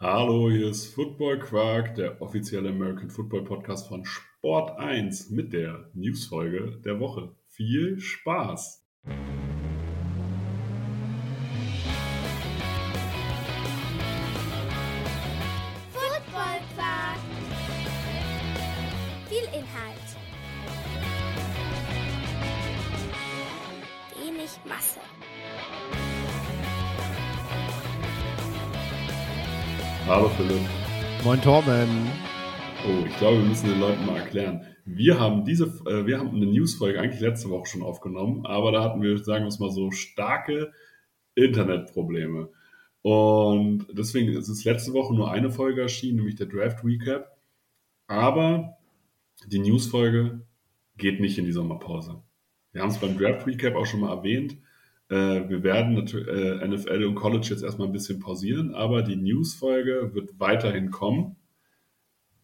Hallo, hier ist Football Quark, der offizielle American Football Podcast von Sport 1 mit der Newsfolge der Woche. Viel Spaß! Hallo Philipp. Moin Torben. Oh, ich glaube, wir müssen den Leuten mal erklären. Wir haben diese, äh, wir haben eine Newsfolge eigentlich letzte Woche schon aufgenommen, aber da hatten wir, sagen wir es mal so, starke Internetprobleme. Und deswegen ist es letzte Woche nur eine Folge erschienen, nämlich der Draft Recap. Aber die Newsfolge geht nicht in die Sommerpause. Wir haben es beim Draft Recap auch schon mal erwähnt. Äh, wir werden natürlich äh, NFL und College jetzt erstmal ein bisschen pausieren, aber die Newsfolge wird weiterhin kommen,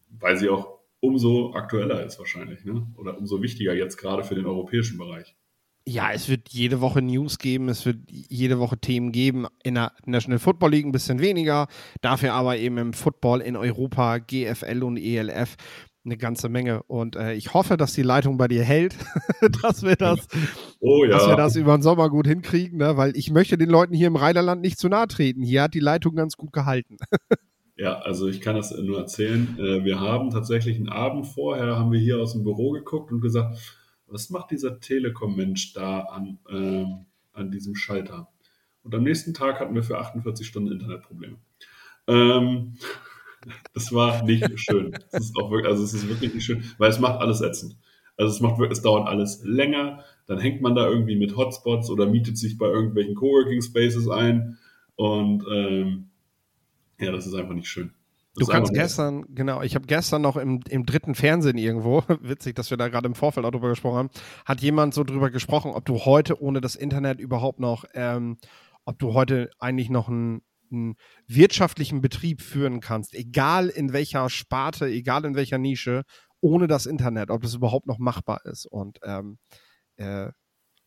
weil sie auch umso aktueller ist wahrscheinlich, ne? Oder umso wichtiger jetzt gerade für den europäischen Bereich. Ja, es wird jede Woche News geben, es wird jede Woche Themen geben. In der National Football League ein bisschen weniger, dafür aber eben im Football in Europa, GFL und ELF eine ganze Menge. Und äh, ich hoffe, dass die Leitung bei dir hält, dass wir das, Oh ja. dass wir das über den Sommer gut hinkriegen, ne? weil ich möchte den Leuten hier im Rheinland nicht zu nahe treten. Hier hat die Leitung ganz gut gehalten. Ja, also ich kann das nur erzählen. Äh, Wir haben tatsächlich einen Abend vorher, haben wir hier aus dem Büro geguckt und gesagt, was macht dieser Telekom-Mensch da an, ähm, an diesem Schalter? Und am nächsten Tag hatten wir für 48 Stunden Internetprobleme. Ähm, das war nicht schön. Es ist auch wirklich, also es ist wirklich nicht schön, weil es macht alles ätzend. Also es macht es dauert alles länger, dann hängt man da irgendwie mit Hotspots oder mietet sich bei irgendwelchen Coworking Spaces ein und ähm, ja, das ist einfach nicht schön. Das Du kannst gestern, genau, ich habe gestern noch im, im dritten Fernsehen irgendwo, witzig, dass wir da gerade im Vorfeld auch drüber gesprochen haben, hat jemand so drüber gesprochen, ob du heute ohne das Internet überhaupt noch, ähm, ob du heute eigentlich noch einen, einen wirtschaftlichen Betrieb führen kannst, egal in welcher Sparte, egal in welcher Nische, ohne das Internet, ob das überhaupt noch machbar ist. Und ähm, äh,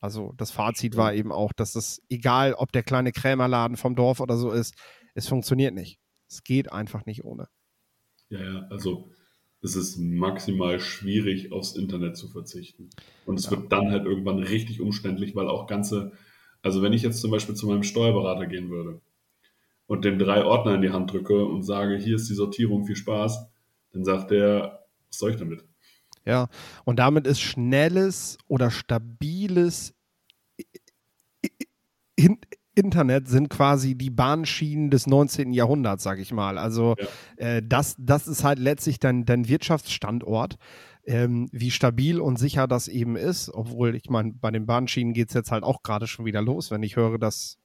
also das Fazit war eben auch, dass es, egal ob der kleine Krämerladen vom Dorf oder so ist, es funktioniert nicht. Es geht einfach nicht ohne. Ja, ja, also es ist maximal schwierig, aufs Internet zu verzichten. Und es Ja. wird dann halt irgendwann richtig umständlich, weil auch ganze, also wenn ich jetzt zum Beispiel zu meinem Steuerberater gehen würde und dem drei Ordner in die Hand drücke und sage, hier ist die Sortierung, viel Spaß, dann sagt der, was soll ich damit? Ja, und damit ist schnelles oder stabiles in Internet sind quasi die Bahnschienen des 19. Jahrhunderts, sag ich mal. Also äh, das, das ist halt letztlich dein, dein Wirtschaftsstandort. Ähm, wie stabil und sicher das eben ist, obwohl ich meine, bei den Bahnschienen geht es jetzt halt auch gerade schon wieder los, wenn ich höre, dass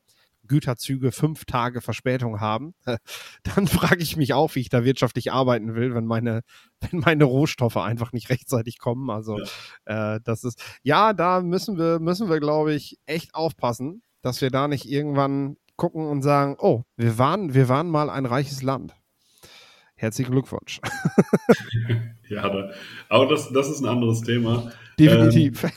Güterzüge fünf Tage Verspätung haben, dann frage ich mich auch, wie ich da wirtschaftlich arbeiten will, wenn meine, wenn meine Rohstoffe einfach nicht rechtzeitig kommen. Also äh, das ist, ja, da müssen wir, müssen wir, glaube ich, echt aufpassen, dass wir da nicht irgendwann gucken und sagen, oh, wir waren, wir waren mal ein reiches Land. Herzlichen Glückwunsch. Ja, da, aber das, das ist ein anderes Thema. Definitiv.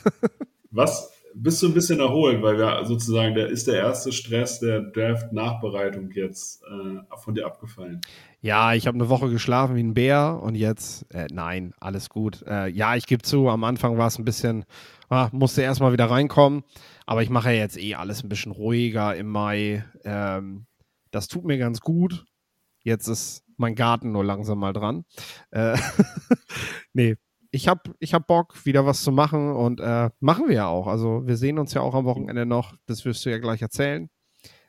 Was bist du ein bisschen erholt, weil wir sozusagen, der ist der erste Stress der Draft-Nachbereitung jetzt äh, von dir abgefallen. Ja, ich habe eine Woche geschlafen wie ein Bär und jetzt, äh, nein, alles gut. Äh, ja, ich gebe zu, am Anfang war es ein bisschen, ah, musste erstmal wieder reinkommen, aber ich mache ja jetzt eh alles ein bisschen ruhiger im Mai. Ähm, das tut mir ganz gut. Jetzt ist mein Garten nur langsam mal dran. Äh, nee, ich habe ich hab Bock, wieder was zu machen und äh, machen wir ja auch. Also wir sehen uns ja auch am Wochenende noch, das wirst du ja gleich erzählen.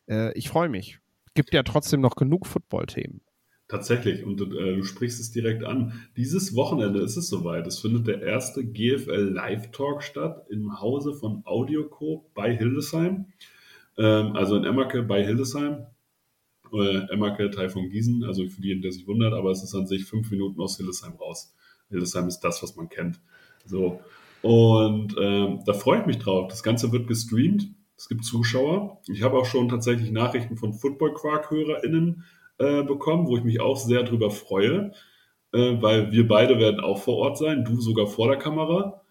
Äh, ich freue mich. Gibt ja trotzdem noch genug Football-Themen. Tatsächlich, und äh, du sprichst es direkt an. Dieses Wochenende ist es soweit. Es findet der erste GFL Live Talk statt im Hause von Audioco bei Hildesheim. Ähm, also in Emmerke bei Hildesheim. Äh, Emmerke, Teil von Gießen, also für jeden, der sich wundert, aber es ist an sich fünf Minuten aus Hildesheim raus. Hildesheim ist das, was man kennt. So. Und ähm, da freue ich mich drauf. Das Ganze wird gestreamt. Es gibt Zuschauer. Ich habe auch schon tatsächlich Nachrichten von Football Quark-HörerInnen äh, bekommen, wo ich mich auch sehr drüber freue, äh, weil wir beide werden auch vor Ort sein, du sogar vor der Kamera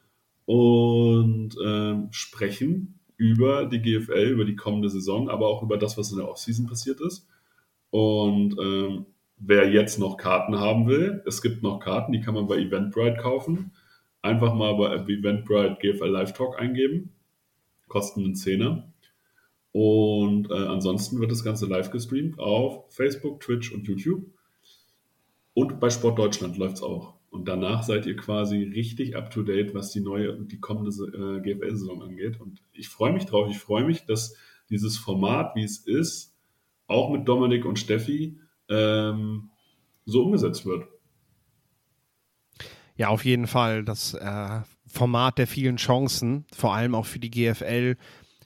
und ähm, sprechen über die GFL, über die kommende Saison, aber auch über das, was in der Offseason passiert ist. Und ähm, wer jetzt noch Karten haben will, es gibt noch Karten, die kann man bei Eventbrite kaufen. Einfach mal bei Eventbrite GFL Live Talk eingeben. Kosten einen Zehner. Und äh, ansonsten wird das Ganze live gestreamt auf Facebook, Twitch und YouTube. Und bei Sport Deutschland läuft es auch. Und danach seid ihr quasi richtig up to date, was die neue und die kommende äh, GFL-Saison angeht. Und ich freue mich drauf. Ich freue mich, dass dieses Format, wie es ist, auch mit Dominik und Steffi ähm, so umgesetzt wird. Ja, auf jeden Fall. Das äh, Format der vielen Chancen, vor allem auch für die GFL,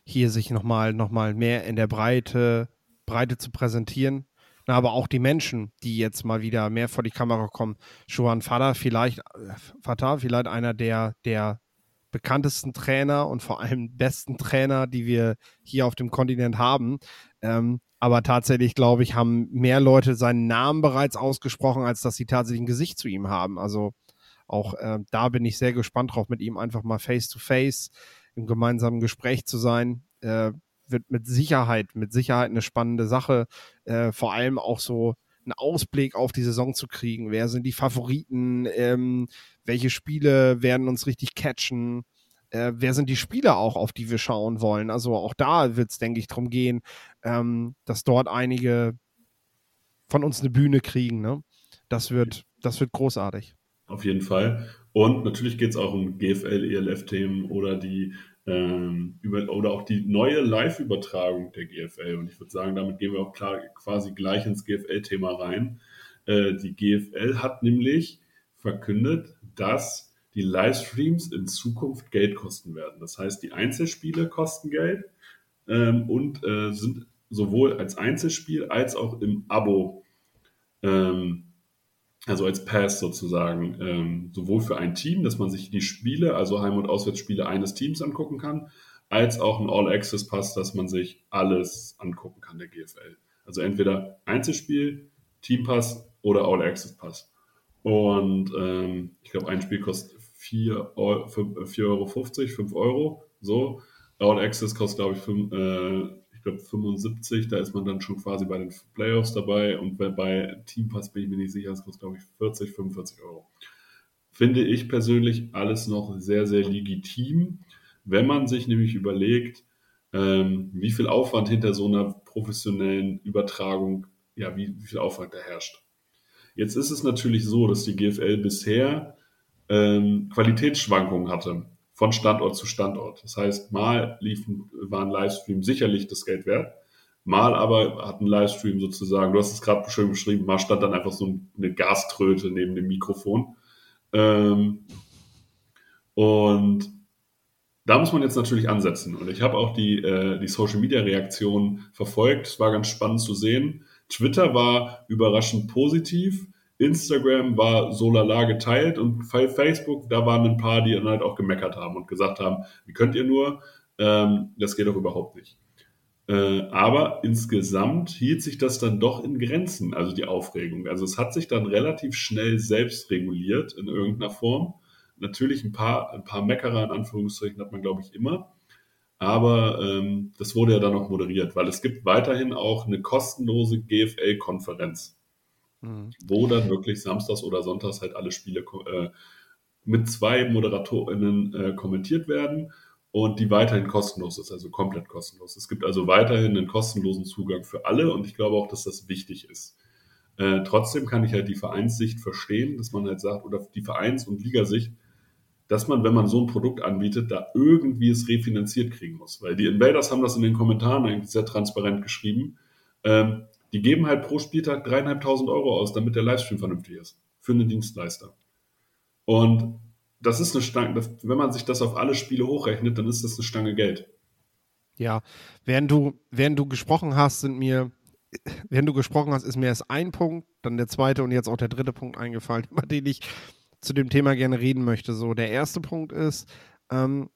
hier sich nochmal noch mal mehr in der Breite, Breite zu präsentieren. Na, aber auch die Menschen, die jetzt mal wieder mehr vor die Kamera kommen. Johan Fada, vielleicht, äh, Fatah, vielleicht einer der, der bekanntesten Trainer und vor allem besten Trainer, die wir hier auf dem Kontinent haben. Ähm, aber tatsächlich, glaube ich, haben mehr Leute seinen Namen bereits ausgesprochen, als dass sie tatsächlich ein Gesicht zu ihm haben. Also auch äh, da bin ich sehr gespannt drauf, mit ihm einfach mal face to face im gemeinsamen Gespräch zu sein. Äh, wird mit Sicherheit, mit Sicherheit eine spannende Sache. Äh, vor allem auch so einen Ausblick auf die Saison zu kriegen. Wer sind die Favoriten? Ähm, welche Spiele werden uns richtig catchen? Äh, wer sind die Spieler auch, auf die wir schauen wollen? Also auch da wird es, denke ich, darum gehen, ähm, dass dort einige von uns eine Bühne kriegen. Ne? Das, wird, das wird großartig. Auf jeden Fall. Und natürlich geht es auch um GFL, ELF-Themen oder die ähm, über, oder auch die neue Live-Übertragung der GFL. Und ich würde sagen, damit gehen wir auch klar, quasi gleich ins GFL-Thema rein. Äh, die GFL hat nämlich verkündet, dass die Livestreams in Zukunft Geld kosten werden. Das heißt, die Einzelspiele kosten Geld ähm, und äh, sind sowohl als Einzelspiel als auch im Abo ähm, also als Pass sozusagen, ähm, sowohl für ein Team, dass man sich die Spiele, also Heim- und Auswärtsspiele eines Teams angucken kann, als auch ein All-Access-Pass, dass man sich alles angucken kann, der GFL. Also entweder Einzelspiel, Teampass oder All-Access-Pass. Und ähm, ich glaube, ein Spiel kostet 4,50 Euro, 4 Euro 5 Euro. So. All-Access kostet, glaube ich, 5, äh, ich glaube 75, da ist man dann schon quasi bei den Playoffs dabei und bei, bei Teampass bin ich mir nicht sicher, es kostet glaube ich 40, 45 Euro. Finde ich persönlich alles noch sehr, sehr legitim, wenn man sich nämlich überlegt, ähm, wie viel Aufwand hinter so einer professionellen Übertragung, ja, wie, wie viel Aufwand da herrscht. Jetzt ist es natürlich so, dass die GFL bisher ähm, Qualitätsschwankungen hatte von Standort zu Standort. Das heißt, mal liefen, war ein Livestream sicherlich das Geld wert, mal aber hat ein Livestream sozusagen, du hast es gerade schön beschrieben, mal stand dann einfach so eine Gaströte neben dem Mikrofon. Ähm, und da muss man jetzt natürlich ansetzen. Und ich habe auch die, äh, die Social Media Reaktion verfolgt. Es war ganz spannend zu sehen. Twitter war überraschend positiv. Instagram war so lala geteilt und Facebook, da waren ein paar, die dann halt auch gemeckert haben und gesagt haben, wie könnt ihr nur, ähm, das geht doch überhaupt nicht. Äh, aber insgesamt hielt sich das dann doch in Grenzen, also die Aufregung. Also es hat sich dann relativ schnell selbst reguliert in irgendeiner Form. Natürlich ein paar, ein paar Meckerer in Anführungszeichen hat man, glaube ich, immer. Aber ähm, das wurde ja dann auch moderiert, weil es gibt weiterhin auch eine kostenlose GFL-Konferenz mhm. wo dann wirklich samstags oder sonntags halt alle Spiele äh, mit zwei ModeratorInnen äh, kommentiert werden und die weiterhin kostenlos ist, also komplett kostenlos. Es gibt also weiterhin einen kostenlosen Zugang für alle und ich glaube auch, dass das wichtig ist. Äh, trotzdem kann ich halt die Vereinssicht verstehen, dass man halt sagt, oder die Vereins- und Ligasicht, dass man, wenn man so ein Produkt anbietet, da irgendwie es refinanziert kriegen muss. Weil die Invaders haben das in den Kommentaren eigentlich sehr transparent geschrieben. Ähm, die geben halt pro Spieltag dreieinhalbtausend Euro aus, damit der Livestream vernünftig ist. Für einen Dienstleister. Und das ist eine Stange, wenn man sich das auf alle Spiele hochrechnet, dann ist das eine Stange Geld. Ja, während du, während du gesprochen hast, sind mir, während du gesprochen hast, ist mir erst ein Punkt, dann der zweite und jetzt auch der dritte Punkt eingefallen, über den ich zu dem Thema gerne reden möchte. So, der erste Punkt ist, ähm,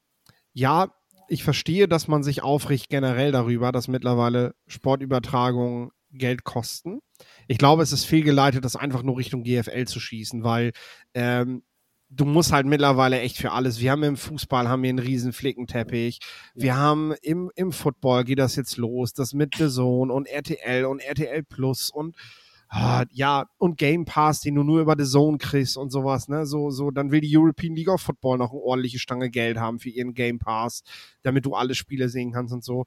ja, ich verstehe, dass man sich aufricht generell darüber, dass mittlerweile Sportübertragungen Geld kosten. Ich glaube, es ist fehlgeleitet, das einfach nur Richtung GFL zu schießen, weil ähm, du musst halt mittlerweile echt für alles. Wir haben im Fußball haben wir einen riesen Flickenteppich. Wir haben im, im Football geht das jetzt los, das mit The Zone und RTL und RTL Plus und ah, ja, und Game Pass, den du nur über The Zone kriegst und sowas, ne? So, so, dann will die European League of Football noch eine ordentliche Stange Geld haben für ihren Game Pass, damit du alle Spiele sehen kannst und so.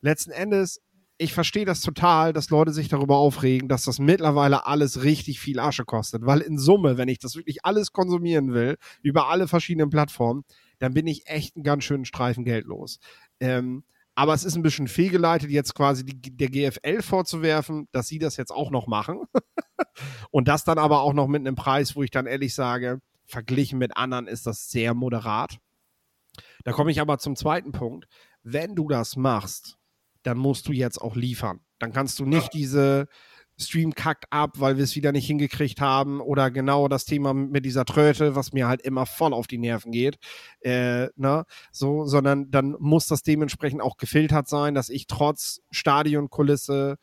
Letzten Endes, ich verstehe das total, dass Leute sich darüber aufregen, dass das mittlerweile alles richtig viel Asche kostet, weil in Summe, wenn ich das wirklich alles konsumieren will, über alle verschiedenen Plattformen, dann bin ich echt einen ganz schönen Streifen Geld los. Ähm, aber es ist ein bisschen fehlgeleitet, jetzt quasi die, der GFL vorzuwerfen, dass sie das jetzt auch noch machen. und das dann aber auch noch mit einem Preis, wo ich dann ehrlich sage, verglichen mit anderen ist das sehr moderat. Da komme ich aber zum zweiten Punkt. Wenn du das machst, dann musst du jetzt auch liefern. Dann kannst du nicht diese Stream kackt ab, weil wir es wieder nicht hingekriegt haben oder genau das Thema mit dieser Tröte, was mir halt immer voll auf die Nerven geht, äh, ne, so, sondern dann muss das dementsprechend auch gefiltert sein, dass ich trotz Stadionkulisse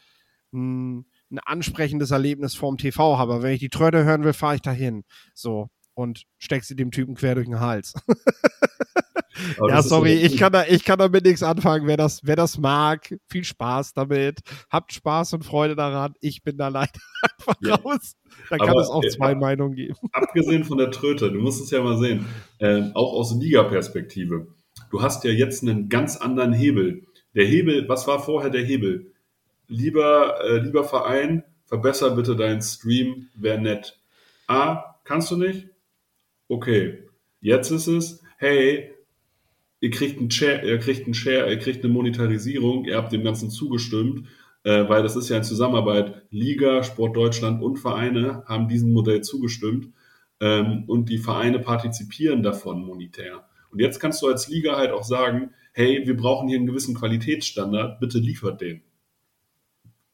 ein, ein ansprechendes Erlebnis vorm TV habe. Wenn ich die Tröte hören will, fahre ich dahin, so und steck sie dem Typen quer durch den Hals. ja, sorry, ich kann, da, ich kann damit nichts anfangen. Wer das, wer das mag, viel Spaß damit. Habt Spaß und Freude daran. Ich bin da leider einfach ja. raus. Da kann es auch zwei äh, Meinungen geben. Abgesehen von der Tröte, du musst es ja mal sehen, äh, auch aus Liga-Perspektive. Du hast ja jetzt einen ganz anderen Hebel. Der Hebel, was war vorher der Hebel? Lieber, äh, lieber Verein, verbessere bitte deinen Stream, wäre nett. A, kannst du nicht? Okay. Jetzt ist es, hey, ihr kriegt einen Share, ihr kriegt einen Share, ihr kriegt eine Monetarisierung, ihr habt dem Ganzen zugestimmt, äh, weil das ist ja in Zusammenarbeit. Liga, Sport Deutschland und Vereine haben diesem Modell zugestimmt ähm, und die Vereine partizipieren davon monetär. Und jetzt kannst du als Liga halt auch sagen, hey, wir brauchen hier einen gewissen Qualitätsstandard, bitte liefert den.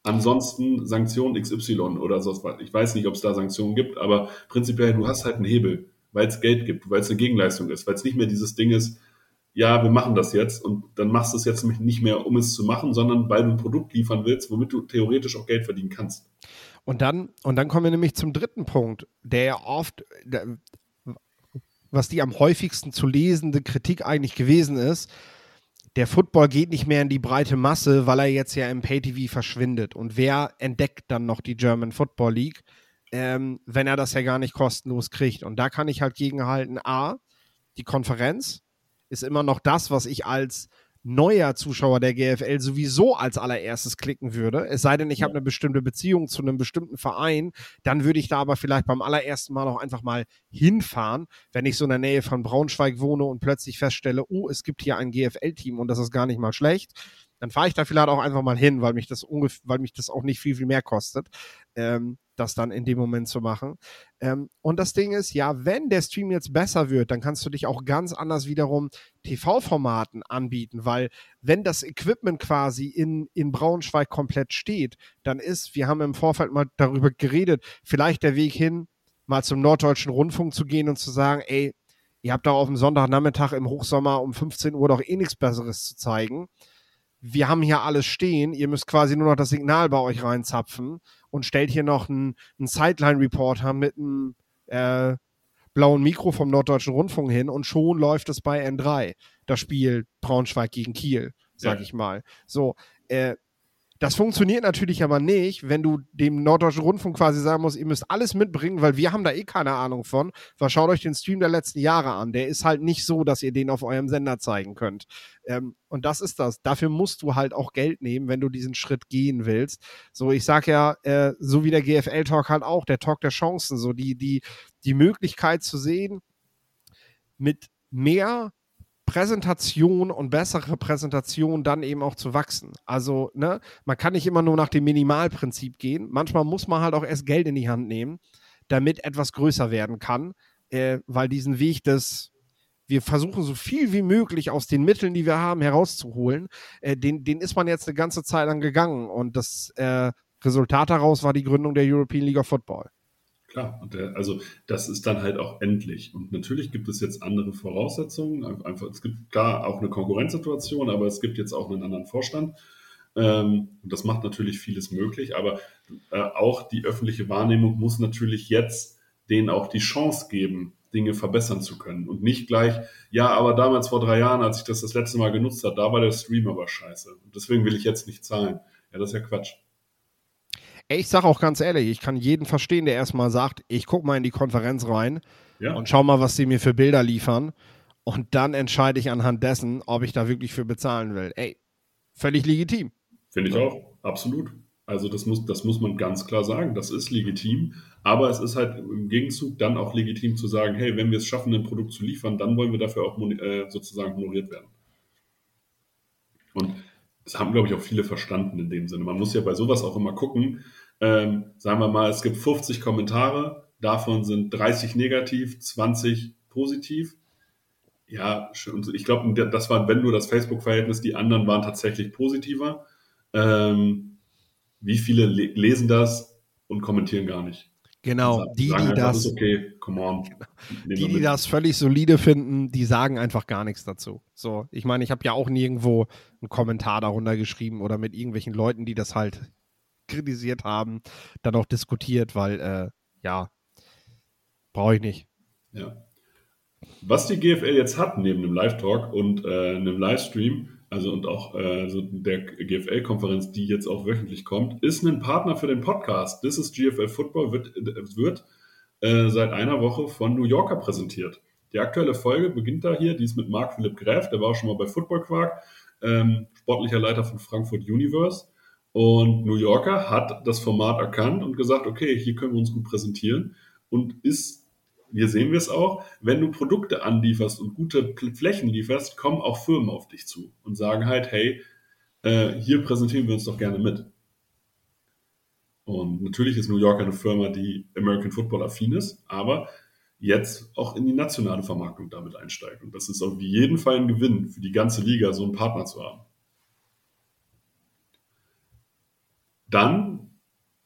Ansonsten Sanktion XY oder so. Ich weiß nicht, ob es da Sanktionen gibt, aber prinzipiell, du hast halt einen Hebel, weil es Geld gibt, weil es eine Gegenleistung ist, weil es nicht mehr dieses Ding ist, ja, wir machen das jetzt und dann machst du es jetzt nicht mehr, um es zu machen, sondern weil du ein Produkt liefern willst, womit du theoretisch auch Geld verdienen kannst. Und dann, und dann kommen wir nämlich zum dritten Punkt, der ja oft, der, was die am häufigsten zu lesende Kritik eigentlich gewesen ist, der Football geht nicht mehr in die breite Masse, weil er jetzt ja im Pay-TV verschwindet. Und wer entdeckt dann noch die German Football League, ähm, wenn er das ja gar nicht kostenlos kriegt? Und da kann ich halt gegenhalten, A, die Konferenz, ist immer noch das, was ich als neuer Zuschauer der GFL sowieso als allererstes klicken würde. Es sei denn, ich habe eine bestimmte Beziehung zu einem bestimmten Verein, dann würde ich da aber vielleicht beim allerersten Mal auch einfach mal hinfahren, wenn ich so in der Nähe von Braunschweig wohne und plötzlich feststelle, oh, es gibt hier ein GFL-Team und das ist gar nicht mal schlecht. Dann fahre ich da vielleicht auch einfach mal hin, weil mich das weil mich das auch nicht viel, viel mehr kostet. Ähm, das dann in dem Moment zu machen. Ähm, und das Ding ist, ja, wenn der Stream jetzt besser wird, dann kannst du dich auch ganz anders wiederum TV-Formaten anbieten, weil wenn das Equipment quasi in, in Braunschweig komplett steht, dann ist, wir haben im Vorfeld mal darüber geredet, vielleicht der Weg hin, mal zum Norddeutschen Rundfunk zu gehen und zu sagen, ey, ihr habt da auf dem Sonntagnachmittag im Hochsommer um 15 Uhr doch eh nichts Besseres zu zeigen wir haben hier alles stehen, ihr müsst quasi nur noch das Signal bei euch reinzapfen und stellt hier noch einen, einen Sideline-Reporter mit einem äh, blauen Mikro vom Norddeutschen Rundfunk hin und schon läuft es bei N3, das Spiel Braunschweig gegen Kiel, sag ja. ich mal. So, äh, das funktioniert natürlich aber nicht, wenn du dem Norddeutschen Rundfunk quasi sagen musst, ihr müsst alles mitbringen, weil wir haben da eh keine Ahnung von. Was schaut euch den Stream der letzten Jahre an. Der ist halt nicht so, dass ihr den auf eurem Sender zeigen könnt. Ähm, und das ist das. Dafür musst du halt auch Geld nehmen, wenn du diesen Schritt gehen willst. So, ich sag ja, äh, so wie der GFL-Talk halt auch, der Talk der Chancen, so die, die, die Möglichkeit zu sehen, mit mehr Präsentation und bessere Präsentation dann eben auch zu wachsen. Also, ne, man kann nicht immer nur nach dem Minimalprinzip gehen. Manchmal muss man halt auch erst Geld in die Hand nehmen, damit etwas größer werden kann, äh, weil diesen Weg des wir versuchen so viel wie möglich aus den Mitteln, die wir haben, herauszuholen. Äh, den, den ist man jetzt eine ganze Zeit lang gegangen und das äh, Resultat daraus war die Gründung der European League of Football. Klar, der, also das ist dann halt auch endlich. Und natürlich gibt es jetzt andere Voraussetzungen. Einfach, es gibt klar auch eine Konkurrenzsituation, aber es gibt jetzt auch einen anderen Vorstand. Ähm, und das macht natürlich vieles möglich. Aber äh, auch die öffentliche Wahrnehmung muss natürlich jetzt denen auch die Chance geben, Dinge verbessern zu können. Und nicht gleich, ja, aber damals vor drei Jahren, als ich das das letzte Mal genutzt habe, da war der Stream aber scheiße. Und deswegen will ich jetzt nicht zahlen. Ja, das ist ja Quatsch. Ich sage auch ganz ehrlich, ich kann jeden verstehen, der erstmal sagt, ich gucke mal in die Konferenz rein ja. und schau mal, was sie mir für Bilder liefern. Und dann entscheide ich anhand dessen, ob ich da wirklich für bezahlen will. Ey, völlig legitim. Finde ich auch, absolut. Also das muss, das muss man ganz klar sagen, das ist legitim, aber es ist halt im Gegenzug dann auch legitim zu sagen, hey, wenn wir es schaffen, ein Produkt zu liefern, dann wollen wir dafür auch äh, sozusagen honoriert werden. Und das haben, glaube ich, auch viele verstanden in dem Sinne. Man muss ja bei sowas auch immer gucken, ähm, sagen wir mal, es gibt 50 Kommentare, davon sind 30 negativ, 20 positiv. Ja, ich glaube, das war, wenn nur das Facebook-Verhältnis, die anderen waren tatsächlich positiver. Ähm, wie viele lesen das und kommentieren gar nicht? Genau, sagen, die, die das, okay, come on. Genau. Die, die das völlig solide finden, die sagen einfach gar nichts dazu. So, ich meine, ich habe ja auch nirgendwo einen Kommentar darunter geschrieben oder mit irgendwelchen Leuten, die das halt kritisiert haben, dann auch diskutiert, weil, äh, ja, brauche ich nicht. Ja. Was die GFL jetzt hat, neben einem Live-Talk und äh, einem Livestream, also und auch äh, so der GFL-Konferenz, die jetzt auch wöchentlich kommt, ist ein Partner für den Podcast. This is GFL Football wird, wird äh, seit einer Woche von New Yorker präsentiert. Die aktuelle Folge beginnt da hier, die ist mit Marc Philipp Gräf, der war auch schon mal bei Football Quark, ähm, sportlicher Leiter von Frankfurt Universe. Und New Yorker hat das Format erkannt und gesagt, okay, hier können wir uns gut präsentieren und ist hier sehen wir es auch, wenn du Produkte anlieferst und gute Flächen lieferst, kommen auch Firmen auf dich zu und sagen halt, hey, äh, hier präsentieren wir uns doch gerne mit. Und natürlich ist New York eine Firma, die American Football affin ist, aber jetzt auch in die nationale Vermarktung damit einsteigt. Und das ist auf jeden Fall ein Gewinn für die ganze Liga, so einen Partner zu haben. Dann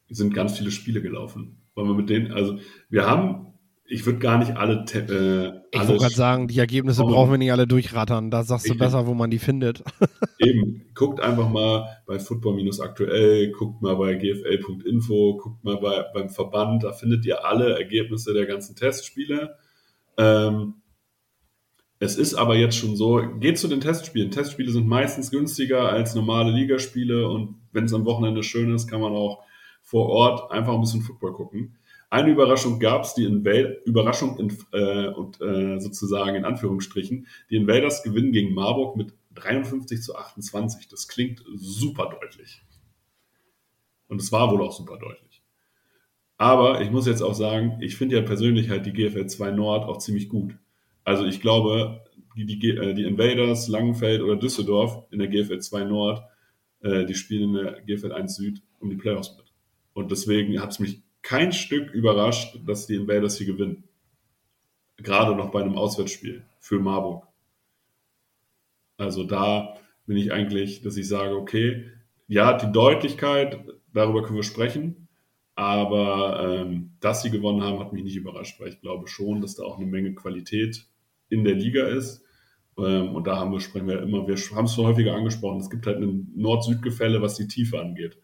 sind ganz viele Spiele gelaufen. Weil wir mit denen, also wir haben ich würde gar nicht alle. Äh, ich wollte gerade sagen, die Ergebnisse brauchen wir nicht alle durchrattern. Da sagst du besser, wo man die findet. Eben, guckt einfach mal bei Football-aktuell, guckt mal bei gfl.info, guckt mal bei, beim Verband, da findet ihr alle Ergebnisse der ganzen Testspiele. Ähm, es ist aber jetzt schon so, geht zu den Testspielen. Testspiele sind meistens günstiger als normale Ligaspiele und wenn es am Wochenende schön ist, kann man auch vor Ort einfach ein bisschen Football gucken. Eine Überraschung gab es, die Invader, Überraschung in, äh, und äh, sozusagen in Anführungsstrichen, die Invaders gewinnen gegen Marburg mit 53 zu 28. Das klingt super deutlich. Und es war wohl auch super deutlich. Aber ich muss jetzt auch sagen, ich finde ja persönlich halt die GFL 2 Nord auch ziemlich gut. Also ich glaube, die, die, äh, die Invaders, Langenfeld oder Düsseldorf in der GFL 2 Nord, äh, die spielen in der GFL 1 Süd um die Playoffs mit. Und deswegen hat es mich kein Stück überrascht, dass die Invaders hier gewinnen. Gerade noch bei einem Auswärtsspiel für Marburg. Also da bin ich eigentlich, dass ich sage, okay, ja, die Deutlichkeit, darüber können wir sprechen, aber ähm, dass sie gewonnen haben, hat mich nicht überrascht, weil ich glaube schon, dass da auch eine Menge Qualität in der Liga ist. Ähm, und da haben wir, sprechen wir immer, wir haben es schon häufiger angesprochen, es gibt halt ein Nord-Süd-Gefälle, was die Tiefe angeht.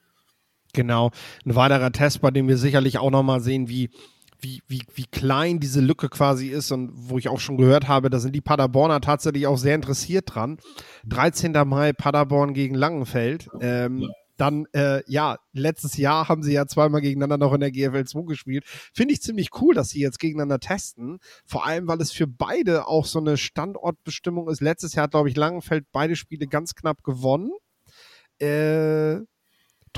Genau. Ein weiterer Test, bei dem wir sicherlich auch nochmal sehen, wie, wie, wie, wie klein diese Lücke quasi ist und wo ich auch schon gehört habe, da sind die Paderborner tatsächlich auch sehr interessiert dran. 13. Mai Paderborn gegen Langenfeld. Ähm. Dann, äh, ja, letztes Jahr haben sie ja zweimal gegeneinander noch in der GFL 2 gespielt. Finde ich ziemlich cool, dass sie jetzt gegeneinander testen. Vor allem, weil es für beide auch so eine Standortbestimmung ist. Letztes Jahr hat, glaube ich, Langenfeld beide Spiele ganz knapp gewonnen. Äh,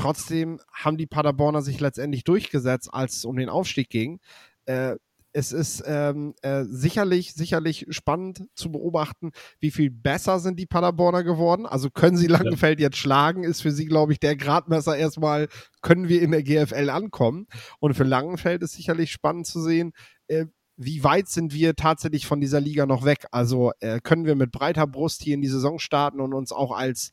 Trotzdem haben die Paderborner sich letztendlich durchgesetzt, als es um den Aufstieg ging. Äh, es ist ähm, äh, sicherlich, sicherlich spannend zu beobachten, wie viel besser sind die Paderborner geworden. Also können sie Langenfeld ja. jetzt schlagen, ist für sie, glaube ich, der Gradmesser erstmal, können wir in der GFL ankommen. Und für Langenfeld ist sicherlich spannend zu sehen, äh, wie weit sind wir tatsächlich von dieser Liga noch weg? Also äh, können wir mit breiter Brust hier in die Saison starten und uns auch als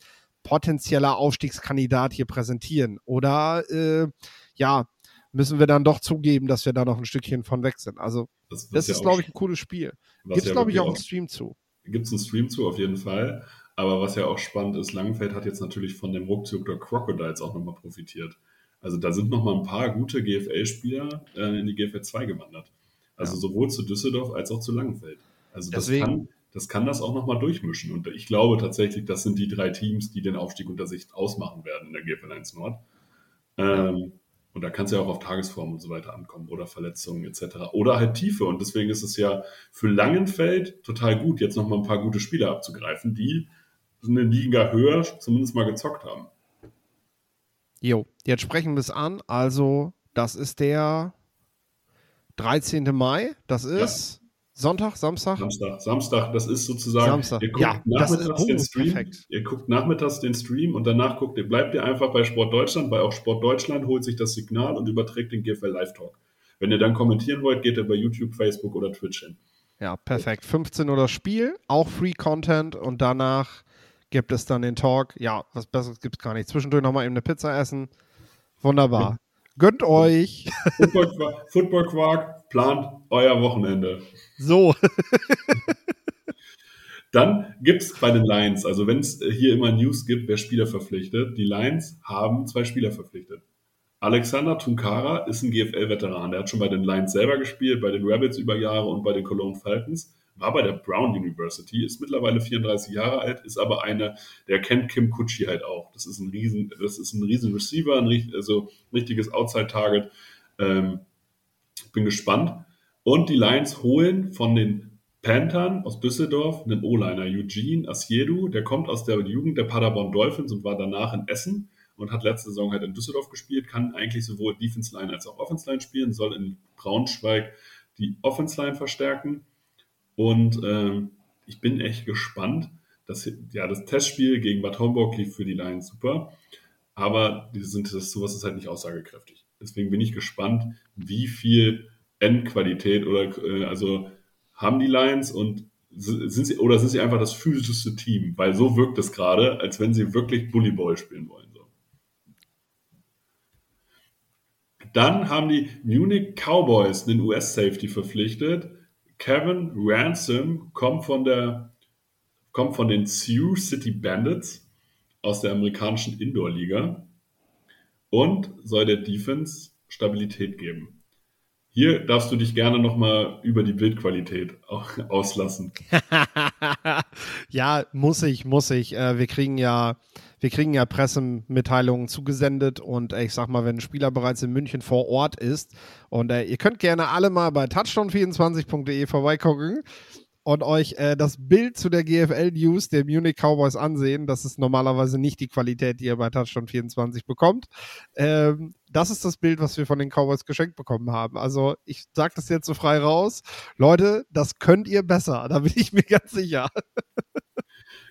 potenzieller Aufstiegskandidat hier präsentieren? Oder äh, ja, müssen wir dann doch zugeben, dass wir da noch ein Stückchen von weg sind? Also, das, das ist, ja glaube ich, ein cooles Spiel. Gibt es, ja glaube ich, auch einen Stream zu. Gibt es einen Stream zu, auf jeden Fall. Aber was ja auch spannend ist, Langenfeld hat jetzt natürlich von dem Rückzug der Crocodiles auch nochmal profitiert. Also da sind nochmal ein paar gute GFL-Spieler äh, in die GFL 2 gewandert. Also ja. sowohl zu Düsseldorf als auch zu Langenfeld. Also das Deswegen, kann, das kann das auch nochmal durchmischen. Und ich glaube tatsächlich, das sind die drei Teams, die den Aufstieg unter sich ausmachen werden in der GFL 1 Nord. Ähm, Und da kann es ja auch auf Tagesform und so weiter ankommen oder Verletzungen etc. Oder halt Tiefe. Und deswegen ist es ja für Langenfeld total gut, jetzt nochmal ein paar gute Spieler abzugreifen, die eine Liga höher zumindest mal gezockt haben. Jo, jetzt sprechen wir es an. Also, das ist der 13. Mai. Das ist ja. Sonntag, Samstag? Samstag, Samstag, das ist sozusagen, Samstag. ihr guckt ja, nachmittags ist, den Stream, perfekt. ihr guckt nachmittags den Stream und danach guckt ihr, bleibt ihr einfach bei Sport Deutschland, weil auch Sport Deutschland holt sich das Signal und überträgt den GFL Live Talk. Wenn ihr dann kommentieren wollt, geht ihr bei YouTube, Facebook oder Twitch hin. Ja, perfekt. 15 Uhr das Spiel, auch Free Content und danach gibt es dann den Talk. Ja, was Besseres gibt es gar nicht. Zwischendurch nochmal eben eine Pizza essen. Wunderbar. Gönnt euch. Football, Football Quark plant euer Wochenende. So. Dann gibt es bei den Lions, also wenn es hier immer News gibt, wer Spieler verpflichtet, die Lions haben zwei Spieler verpflichtet. Alexander Tunkara ist ein GFL-Veteran. Der hat schon bei den Lions selber gespielt, bei den Rabbits über Jahre und bei den Cologne Falcons. War bei der Brown University, ist mittlerweile 34 Jahre alt, ist aber einer, der kennt Kim Kutschi halt auch. Das ist ein riesen, das ist ein riesen Receiver, ein also richtiges Outside-Target. Ähm, bin gespannt. Und die Lions holen von den Panthern aus Düsseldorf einen O-Liner, Eugene Asiedu, der kommt aus der Jugend der Paderborn Dolphins und war danach in Essen und hat letzte Saison halt in Düsseldorf gespielt, kann eigentlich sowohl Defense Line als auch Offense Line spielen, soll in Braunschweig die Offense Line verstärken. Und ähm, ich bin echt gespannt. Das, ja, das Testspiel gegen Bad Homburg lief für die Lions super, aber die sind, das, sowas ist halt nicht aussagekräftig. Deswegen bin ich gespannt, wie viel Endqualität oder äh, also haben die Lions und sind sie oder sind sie einfach das physischste Team? Weil so wirkt es gerade, als wenn sie wirklich Bullyball spielen wollen. So. Dann haben die Munich Cowboys den US-Safety verpflichtet. Kevin Ransom kommt von der kommt von den Sioux City Bandits aus der amerikanischen Indoor-Liga und soll der Defense Stabilität geben. Hier darfst du dich gerne nochmal über die Bildqualität auslassen. ja, muss ich, muss ich. Äh, wir kriegen ja, wir kriegen ja Pressemitteilungen zugesendet und äh, ich sag mal, wenn ein Spieler bereits in München vor Ort ist und äh, ihr könnt gerne alle mal bei touchdown24.de vorbeigucken und euch das Bild zu der GFL News der Munich Cowboys ansehen. Das ist normalerweise nicht die Qualität, die ihr bei Touchdown 24 bekommt. Ähm, das ist das Bild, was wir von den Cowboys geschenkt bekommen haben. Also ich sage das jetzt so frei raus. Leute, das könnt ihr besser. Da bin ich mir ganz sicher.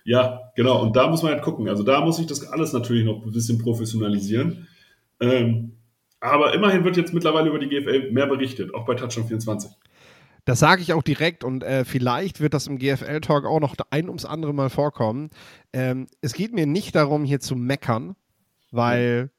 Ja, genau. Und da muss man halt gucken. Also da muss ich das alles natürlich noch ein bisschen professionalisieren. Ähm, aber immerhin wird jetzt mittlerweile über die GFL mehr berichtet, auch bei Touchdown 24. Das sage ich auch direkt und äh, vielleicht wird das im GFL-Talk auch noch ein ums andere Mal vorkommen. Ähm, es geht mir nicht darum, hier zu meckern, weil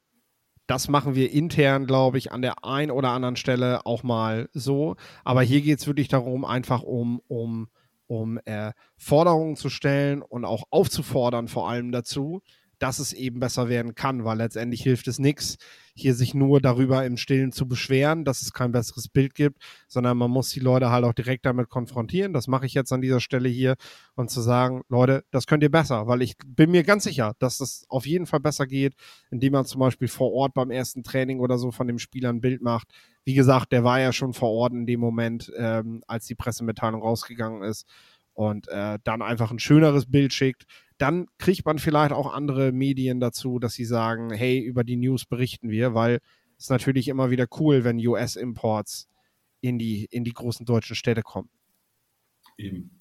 das machen wir intern, glaube ich, an der einen oder anderen Stelle auch mal so. Aber hier geht es wirklich darum, einfach um, um, um äh, Forderungen zu stellen und auch aufzufordern, vor allem dazu, dass es eben besser werden kann, weil letztendlich hilft es nichts, hier sich nur darüber im Stillen zu beschweren, dass es kein besseres Bild gibt, sondern man muss die Leute halt auch direkt damit konfrontieren. Das mache ich jetzt an dieser Stelle hier und zu sagen, Leute, das könnt ihr besser, weil ich bin mir ganz sicher, dass das auf jeden Fall besser geht, indem man zum Beispiel vor Ort beim ersten Training oder so von dem Spieler ein Bild macht. Wie gesagt, der war ja schon vor Ort in dem Moment, ähm, als die Pressemitteilung rausgegangen ist und äh, dann einfach ein schöneres Bild schickt dann kriegt man vielleicht auch andere Medien dazu, dass sie sagen, hey, über die News berichten wir, weil es natürlich immer wieder cool, wenn US-Imports in die, in die großen deutschen Städte kommen. Eben.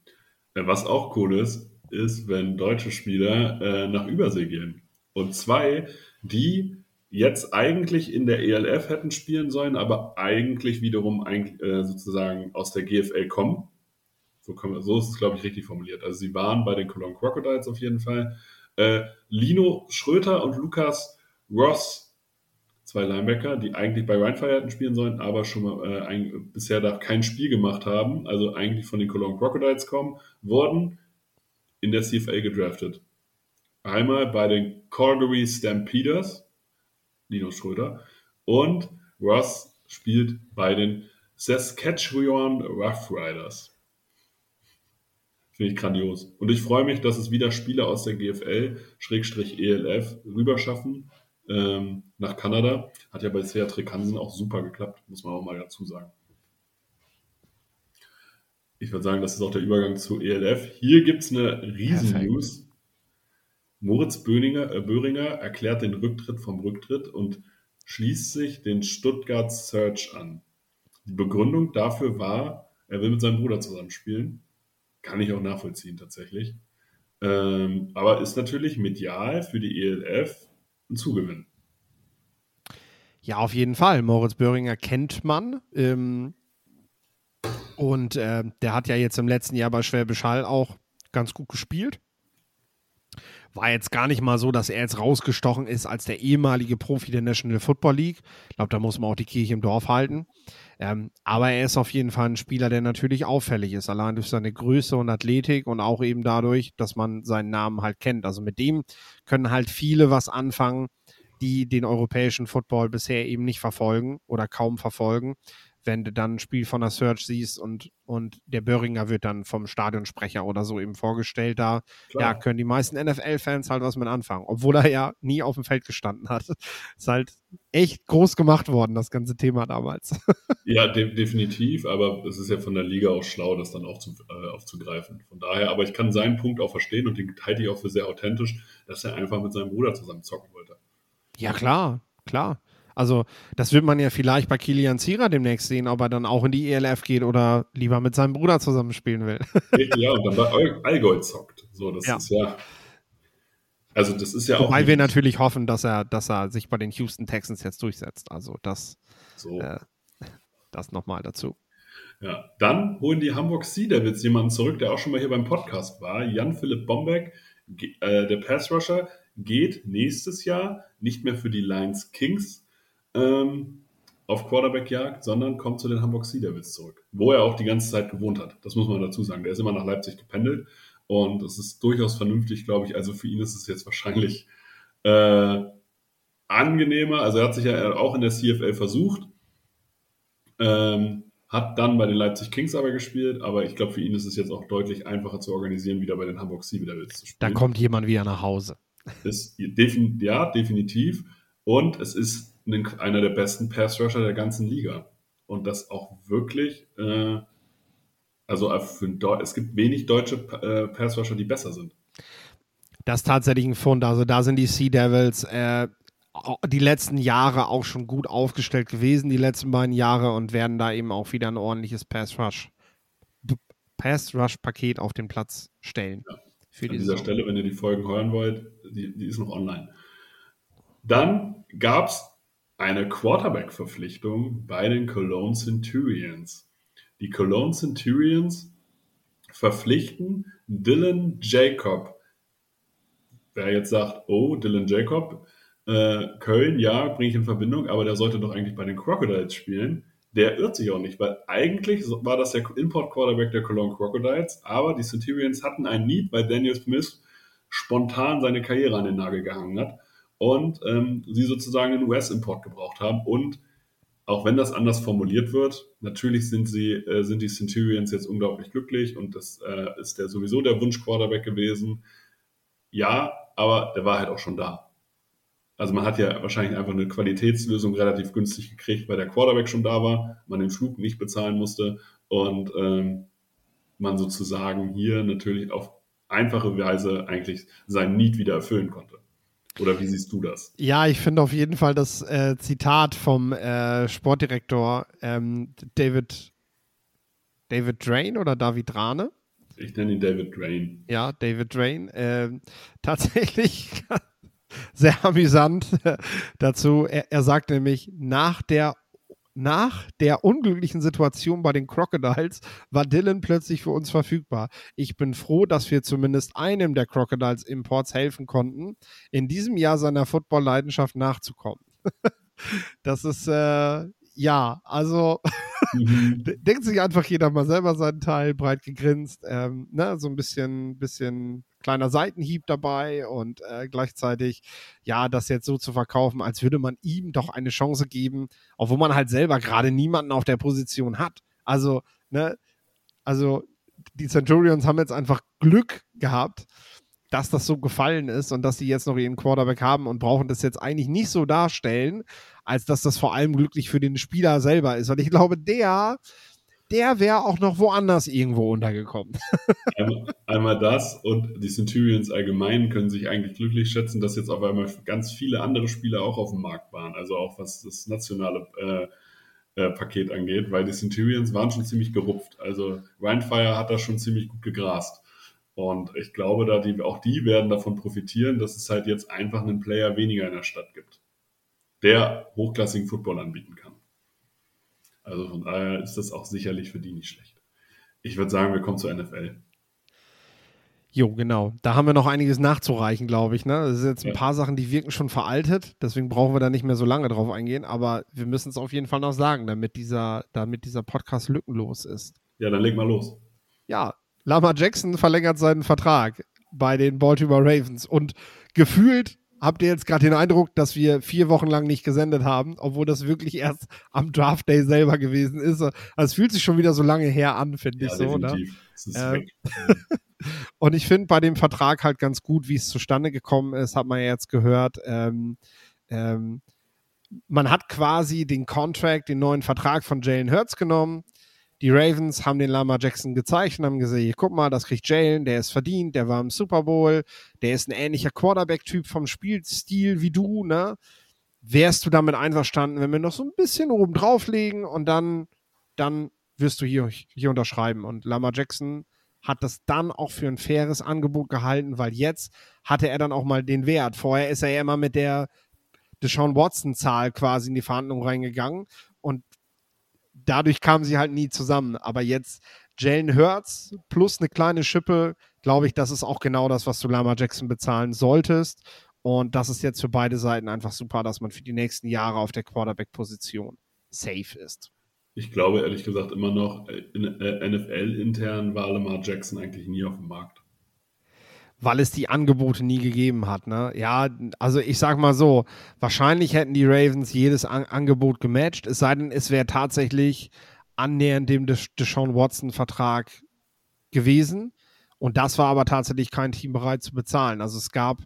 Was auch cool ist, ist, wenn deutsche Spieler äh, nach Übersee gehen. Und zwei, die jetzt eigentlich in der ELF hätten spielen sollen, aber eigentlich wiederum ein, äh, sozusagen aus der GFL kommen so, wir, so ist es, glaube ich, richtig formuliert. Also sie waren bei den Cologne Crocodiles auf jeden Fall. Äh, Lino Schröter und Lukas Ross, zwei Linebacker, die eigentlich bei Rheinfire hätten spielen sollen, aber schon mal äh, ein, bisher da kein Spiel gemacht haben, also eigentlich von den Cologne Crocodiles kommen, wurden in der CFA gedraftet. Einmal bei den Calgary Stampeders, Lino Schröter, und Ross spielt bei den Saskatchewan Rough Riders. Finde ich grandios. Und ich freue mich, dass es wieder Spieler aus der GFL, Schrägstrich ELF, rüberschaffen ähm, nach Kanada. Hat ja bei Seattle Hansen auch super geklappt, muss man auch mal dazu sagen. Ich würde sagen, das ist auch der Übergang zu ELF. Hier gibt es eine Riesen-News. Moritz Böhringer, äh, Böhringer erklärt den Rücktritt vom Rücktritt und schließt sich den Stuttgart Search an. Die Begründung dafür war, er will mit seinem Bruder zusammenspielen. Kann ich auch nachvollziehen tatsächlich. Ähm, aber ist natürlich medial für die ELF ein Zugewinn. Ja, auf jeden Fall. Moritz Böhringer kennt man. Ähm, und äh, der hat ja jetzt im letzten Jahr bei Schwäbisch Hall auch ganz gut gespielt. War jetzt gar nicht mal so, dass er jetzt rausgestochen ist als der ehemalige Profi der National Football League. Ich glaube, da muss man auch die Kirche im Dorf halten. Ähm, aber er ist auf jeden Fall ein Spieler, der natürlich auffällig ist, allein durch seine Größe und Athletik und auch eben dadurch, dass man seinen Namen halt kennt. Also mit dem können halt viele was anfangen, die den europäischen Football bisher eben nicht verfolgen oder kaum verfolgen wenn du dann ein Spiel von der Search siehst und, und der Böhringer wird dann vom Stadionsprecher oder so eben vorgestellt, da ja, können die meisten NFL-Fans halt was mit anfangen, obwohl er ja nie auf dem Feld gestanden hat. Ist halt echt groß gemacht worden, das ganze Thema damals. Ja, de definitiv, aber es ist ja von der Liga auch schlau, das dann auch zu, äh, aufzugreifen. Von daher, aber ich kann seinen Punkt auch verstehen und den halte ich auch für sehr authentisch, dass er einfach mit seinem Bruder zusammen zocken wollte. Ja, klar, klar. Also, das wird man ja vielleicht bei Kilian Zierer demnächst sehen, ob er dann auch in die ELF geht oder lieber mit seinem Bruder zusammenspielen will. ja, und dann bei Allgäu zockt. So, das ja. ist ja. Also, das ist ja Wobei auch. Wobei wir natürlich hoffen, dass er, dass er sich bei den Houston Texans jetzt durchsetzt. Also, das, so. äh, das nochmal dazu. Ja, dann holen die Hamburg Sea Devils jemanden zurück, der auch schon mal hier beim Podcast war. Jan-Philipp Bombeck, äh, der Pass Rusher, geht nächstes Jahr nicht mehr für die Lions Kings, ähm, auf Quarterback-Jagd, sondern kommt zu den Hamburg Sea Devils zurück, wo er auch die ganze Zeit gewohnt hat. Das muss man dazu sagen. Der ist immer nach Leipzig gependelt und es ist durchaus vernünftig, glaube ich. Also für ihn ist es jetzt wahrscheinlich äh, angenehmer. Also er hat sich ja auch in der CFL versucht, ähm, hat dann bei den Leipzig Kings aber gespielt, aber ich glaube, für ihn ist es jetzt auch deutlich einfacher zu organisieren, wieder bei den Hamburg Sea Devils zu spielen. Da kommt jemand wieder nach Hause. Ist, defin ja, definitiv. Und es ist einer der besten Pass-Rusher der ganzen Liga. Und das auch wirklich, äh, also für, es gibt wenig deutsche äh, Pass-Rusher, die besser sind. Das ist tatsächlich ein Fund. Also da sind die Sea Devils äh, die letzten Jahre auch schon gut aufgestellt gewesen, die letzten beiden Jahre, und werden da eben auch wieder ein ordentliches Pass-Rush Pass-Rush-Paket auf den Platz stellen. Ja. An dieser Saison. Stelle, wenn ihr die Folgen hören wollt, die, die ist noch online. Dann gab es eine Quarterback-Verpflichtung bei den Cologne Centurions. Die Cologne Centurions verpflichten Dylan Jacob. Wer jetzt sagt, oh, Dylan Jacob, äh, Köln, ja, bringe ich in Verbindung, aber der sollte doch eigentlich bei den Crocodiles spielen. Der irrt sich auch nicht, weil eigentlich war das der Import-Quarterback der Cologne Crocodiles, aber die Centurions hatten ein Need, weil Daniel Smith spontan seine Karriere an den Nagel gehangen hat und ähm, sie sozusagen einen US-Import gebraucht haben. Und auch wenn das anders formuliert wird, natürlich sind sie, äh, sind die Centurions jetzt unglaublich glücklich und das äh, ist der sowieso der Wunsch-Quarterback gewesen. Ja, aber der war halt auch schon da. Also man hat ja wahrscheinlich einfach eine Qualitätslösung relativ günstig gekriegt, weil der Quarterback schon da war, man den Flug nicht bezahlen musste und ähm, man sozusagen hier natürlich auf einfache Weise eigentlich seinen Need wieder erfüllen konnte. Oder wie siehst du das? Ja, ich finde auf jeden Fall das äh, Zitat vom äh, Sportdirektor ähm, David, David Drain oder David Rane. Ich nenne ihn David Drain. Ja, David Drain. Äh, tatsächlich sehr amüsant dazu. Er, er sagt nämlich, nach der nach der unglücklichen Situation bei den Crocodiles war Dylan plötzlich für uns verfügbar. Ich bin froh, dass wir zumindest einem der Crocodiles Imports helfen konnten, in diesem Jahr seiner Football-Leidenschaft nachzukommen. das ist, äh, ja, also mhm. denkt sich einfach jeder mal selber seinen Teil, breit gegrinst, ähm, ne, so ein bisschen, bisschen kleiner Seitenhieb dabei und äh, gleichzeitig, ja, das jetzt so zu verkaufen, als würde man ihm doch eine Chance geben, obwohl man halt selber gerade niemanden auf der Position hat. Also, ne, also die Centurions haben jetzt einfach Glück gehabt, dass das so gefallen ist und dass sie jetzt noch ihren Quarterback haben und brauchen das jetzt eigentlich nicht so darstellen, als dass das vor allem glücklich für den Spieler selber ist. Und ich glaube, der, der wäre auch noch woanders irgendwo untergekommen. Einmal, einmal, das und die Centurions allgemein können sich eigentlich glücklich schätzen, dass jetzt auf einmal ganz viele andere Spieler auch auf dem Markt waren. Also auch was das nationale äh, äh, Paket angeht, weil die Centurions waren schon ziemlich gerupft. Also Rheinfire hat da schon ziemlich gut gegrast. Und ich glaube, da die, auch die werden davon profitieren, dass es halt jetzt einfach einen Player weniger in der Stadt gibt, der hochklassigen Football anbieten kann. Also von daher ist das auch sicherlich für die nicht schlecht. Ich würde sagen, wir kommen zur NFL. Jo, genau. Da haben wir noch einiges nachzureichen, glaube ich. Ne? Das sind jetzt ein ja. paar Sachen, die wirken schon veraltet. Deswegen brauchen wir da nicht mehr so lange drauf eingehen. Aber wir müssen es auf jeden Fall noch sagen, damit dieser, damit dieser Podcast lückenlos ist. Ja, dann leg mal los. Ja, Lama Jackson verlängert seinen Vertrag bei den Baltimore Ravens und gefühlt habt ihr jetzt gerade den Eindruck, dass wir vier Wochen lang nicht gesendet haben, obwohl das wirklich erst am Draft Day selber gewesen ist. Also es fühlt sich schon wieder so lange her an, finde ja, ich so. Ne? Ähm, und ich finde bei dem Vertrag halt ganz gut, wie es zustande gekommen ist, hat man ja jetzt gehört. Ähm, ähm, man hat quasi den Contract, den neuen Vertrag von Jalen Hurts genommen die Ravens haben den Lama Jackson gezeigt und haben gesehen, guck mal, das kriegt Jalen, der ist verdient, der war im Super Bowl, der ist ein ähnlicher Quarterback-Typ vom Spielstil wie du, ne? Wärst du damit einverstanden, wenn wir noch so ein bisschen oben drauflegen und dann, dann wirst du hier, hier unterschreiben. Und Lama Jackson hat das dann auch für ein faires Angebot gehalten, weil jetzt hatte er dann auch mal den Wert. Vorher ist er ja immer mit der Deshaun Watson-Zahl quasi in die Verhandlung reingegangen dadurch kamen sie halt nie zusammen. Aber jetzt Jalen Hurts plus eine kleine Schippe, glaube ich, das ist auch genau das, was du Lama Jackson bezahlen solltest. Und das ist jetzt für beide Seiten einfach super, dass man für die nächsten Jahre auf der Quarterback-Position safe ist. Ich glaube ehrlich gesagt immer noch, in äh, NFL intern war Lamar Jackson eigentlich nie auf dem Markt weil es die Angebote nie gegeben hat. Ne? Ja, also ich sag mal so, wahrscheinlich hätten die Ravens jedes An Angebot gematcht, es sei denn, es wäre tatsächlich annähernd dem Deshaun Watson-Vertrag gewesen. Und das war aber tatsächlich kein Team bereit zu bezahlen. Also es gab,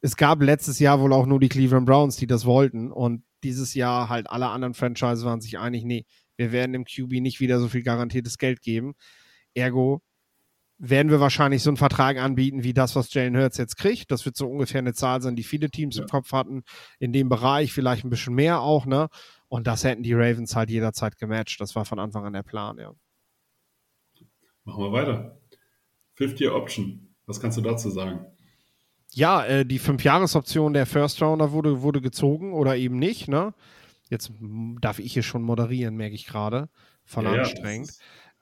es gab letztes Jahr wohl auch nur die Cleveland Browns, die das wollten. Und dieses Jahr halt alle anderen Franchises waren sich einig, nee, wir werden dem QB nicht wieder so viel garantiertes Geld geben. Ergo werden wir wahrscheinlich so einen Vertrag anbieten wie das, was Jalen Hurts jetzt kriegt. Das wird so ungefähr eine Zahl sein, die viele Teams ja. im Kopf hatten. In dem Bereich vielleicht ein bisschen mehr auch, ne? Und das hätten die Ravens halt jederzeit gematcht. Das war von Anfang an der Plan, ja. Machen wir weiter. 50-Option. Was kannst du dazu sagen? Ja, äh, die Fünf-Jahres-Option der First Rounder wurde, wurde gezogen oder eben nicht, ne? Jetzt darf ich hier schon moderieren, merke ich gerade. Voll ja, anstrengend.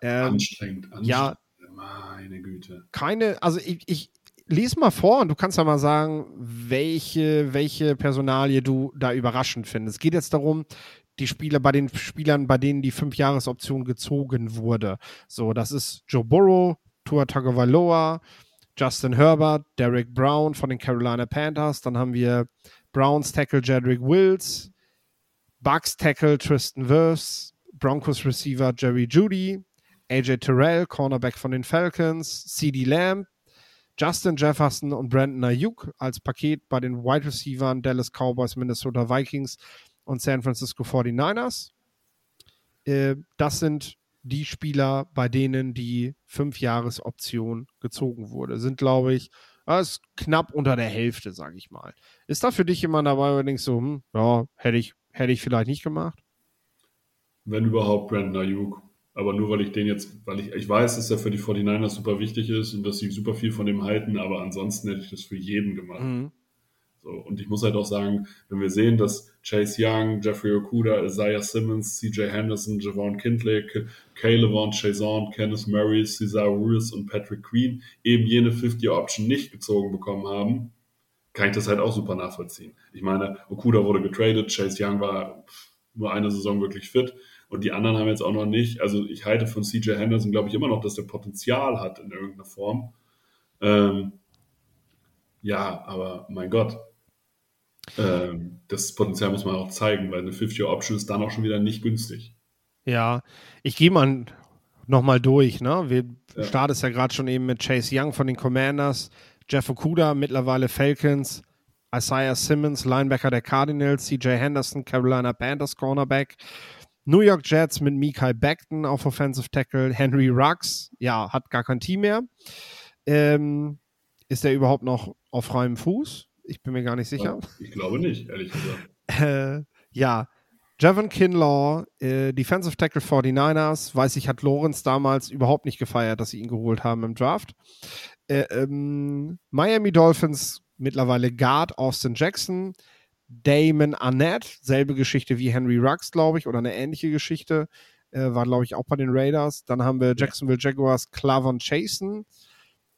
Ja, ähm, anstrengend, anstrengend. Ja, meine Güte. Keine, also ich, ich lese mal vor und du kannst ja mal sagen, welche, welche Personalie du da überraschend findest. Es geht jetzt darum, die Spieler bei den Spielern, bei denen die Fünfjahresoption gezogen wurde. So, das ist Joe Burrow, Tua Tagovailoa, Justin Herbert, Derek Brown von den Carolina Panthers. Dann haben wir Browns Tackle Jedrick Wills, Bucks Tackle Tristan Wirfs, Broncos Receiver Jerry Judy, AJ Terrell, Cornerback von den Falcons, CD Lamb, Justin Jefferson und Brandon Ayuk als Paket bei den Wide Receivers Dallas Cowboys, Minnesota Vikings und San Francisco 49ers. Äh, das sind die Spieler, bei denen die Fünfjahresoption gezogen wurde. Sind, glaube ich, das ist knapp unter der Hälfte, sage ich mal. Ist da für dich jemand dabei, wo du denkst so, hm, ja, hätte ich, hätte ich vielleicht nicht gemacht? Wenn überhaupt Brandon Ayuk. Aber nur weil ich den jetzt, weil ich, ich weiß, dass er für die 49ers super wichtig ist und dass sie super viel von dem halten, aber ansonsten hätte ich das für jeden gemacht. Mhm. So, und ich muss halt auch sagen, wenn wir sehen, dass Chase Young, Jeffrey Okuda, Isaiah Simmons, CJ Henderson, Javon Kindley, Caleb Chazon, Kenneth Murray, Cesar Ruiz und Patrick Queen eben jene 50-Option nicht gezogen bekommen haben, kann ich das halt auch super nachvollziehen. Ich meine, Okuda wurde getradet, Chase Young war nur eine Saison wirklich fit. Und die anderen haben jetzt auch noch nicht. Also ich halte von CJ Henderson, glaube ich, immer noch, dass der Potenzial hat in irgendeiner Form. Ähm, ja, aber mein Gott. Ähm, das Potenzial muss man auch zeigen, weil eine 50-Year-Option ist dann auch schon wieder nicht günstig. Ja, ich gehe mal nochmal durch. Ne? Wir ja. startest ja gerade schon eben mit Chase Young von den Commanders, Jeff Okuda, mittlerweile Falcons. Isaiah Simmons, Linebacker der Cardinals. CJ Henderson, Carolina Panthers, Cornerback. New York Jets mit Mikael Beckton auf Offensive Tackle. Henry Ruggs, ja, hat gar kein Team mehr. Ähm, ist er überhaupt noch auf freiem Fuß? Ich bin mir gar nicht sicher. Ich glaube nicht, ehrlich gesagt. Äh, ja, Javon Kinlaw, äh, Defensive Tackle 49ers, weiß ich, hat Lorenz damals überhaupt nicht gefeiert, dass sie ihn geholt haben im Draft. Äh, ähm, Miami Dolphins, mittlerweile Guard Austin Jackson. Damon Arnett, selbe Geschichte wie Henry Ruggs, glaube ich, oder eine ähnliche Geschichte. Äh, war, glaube ich, auch bei den Raiders. Dann haben wir Jacksonville Jaguars Clavon Chasen.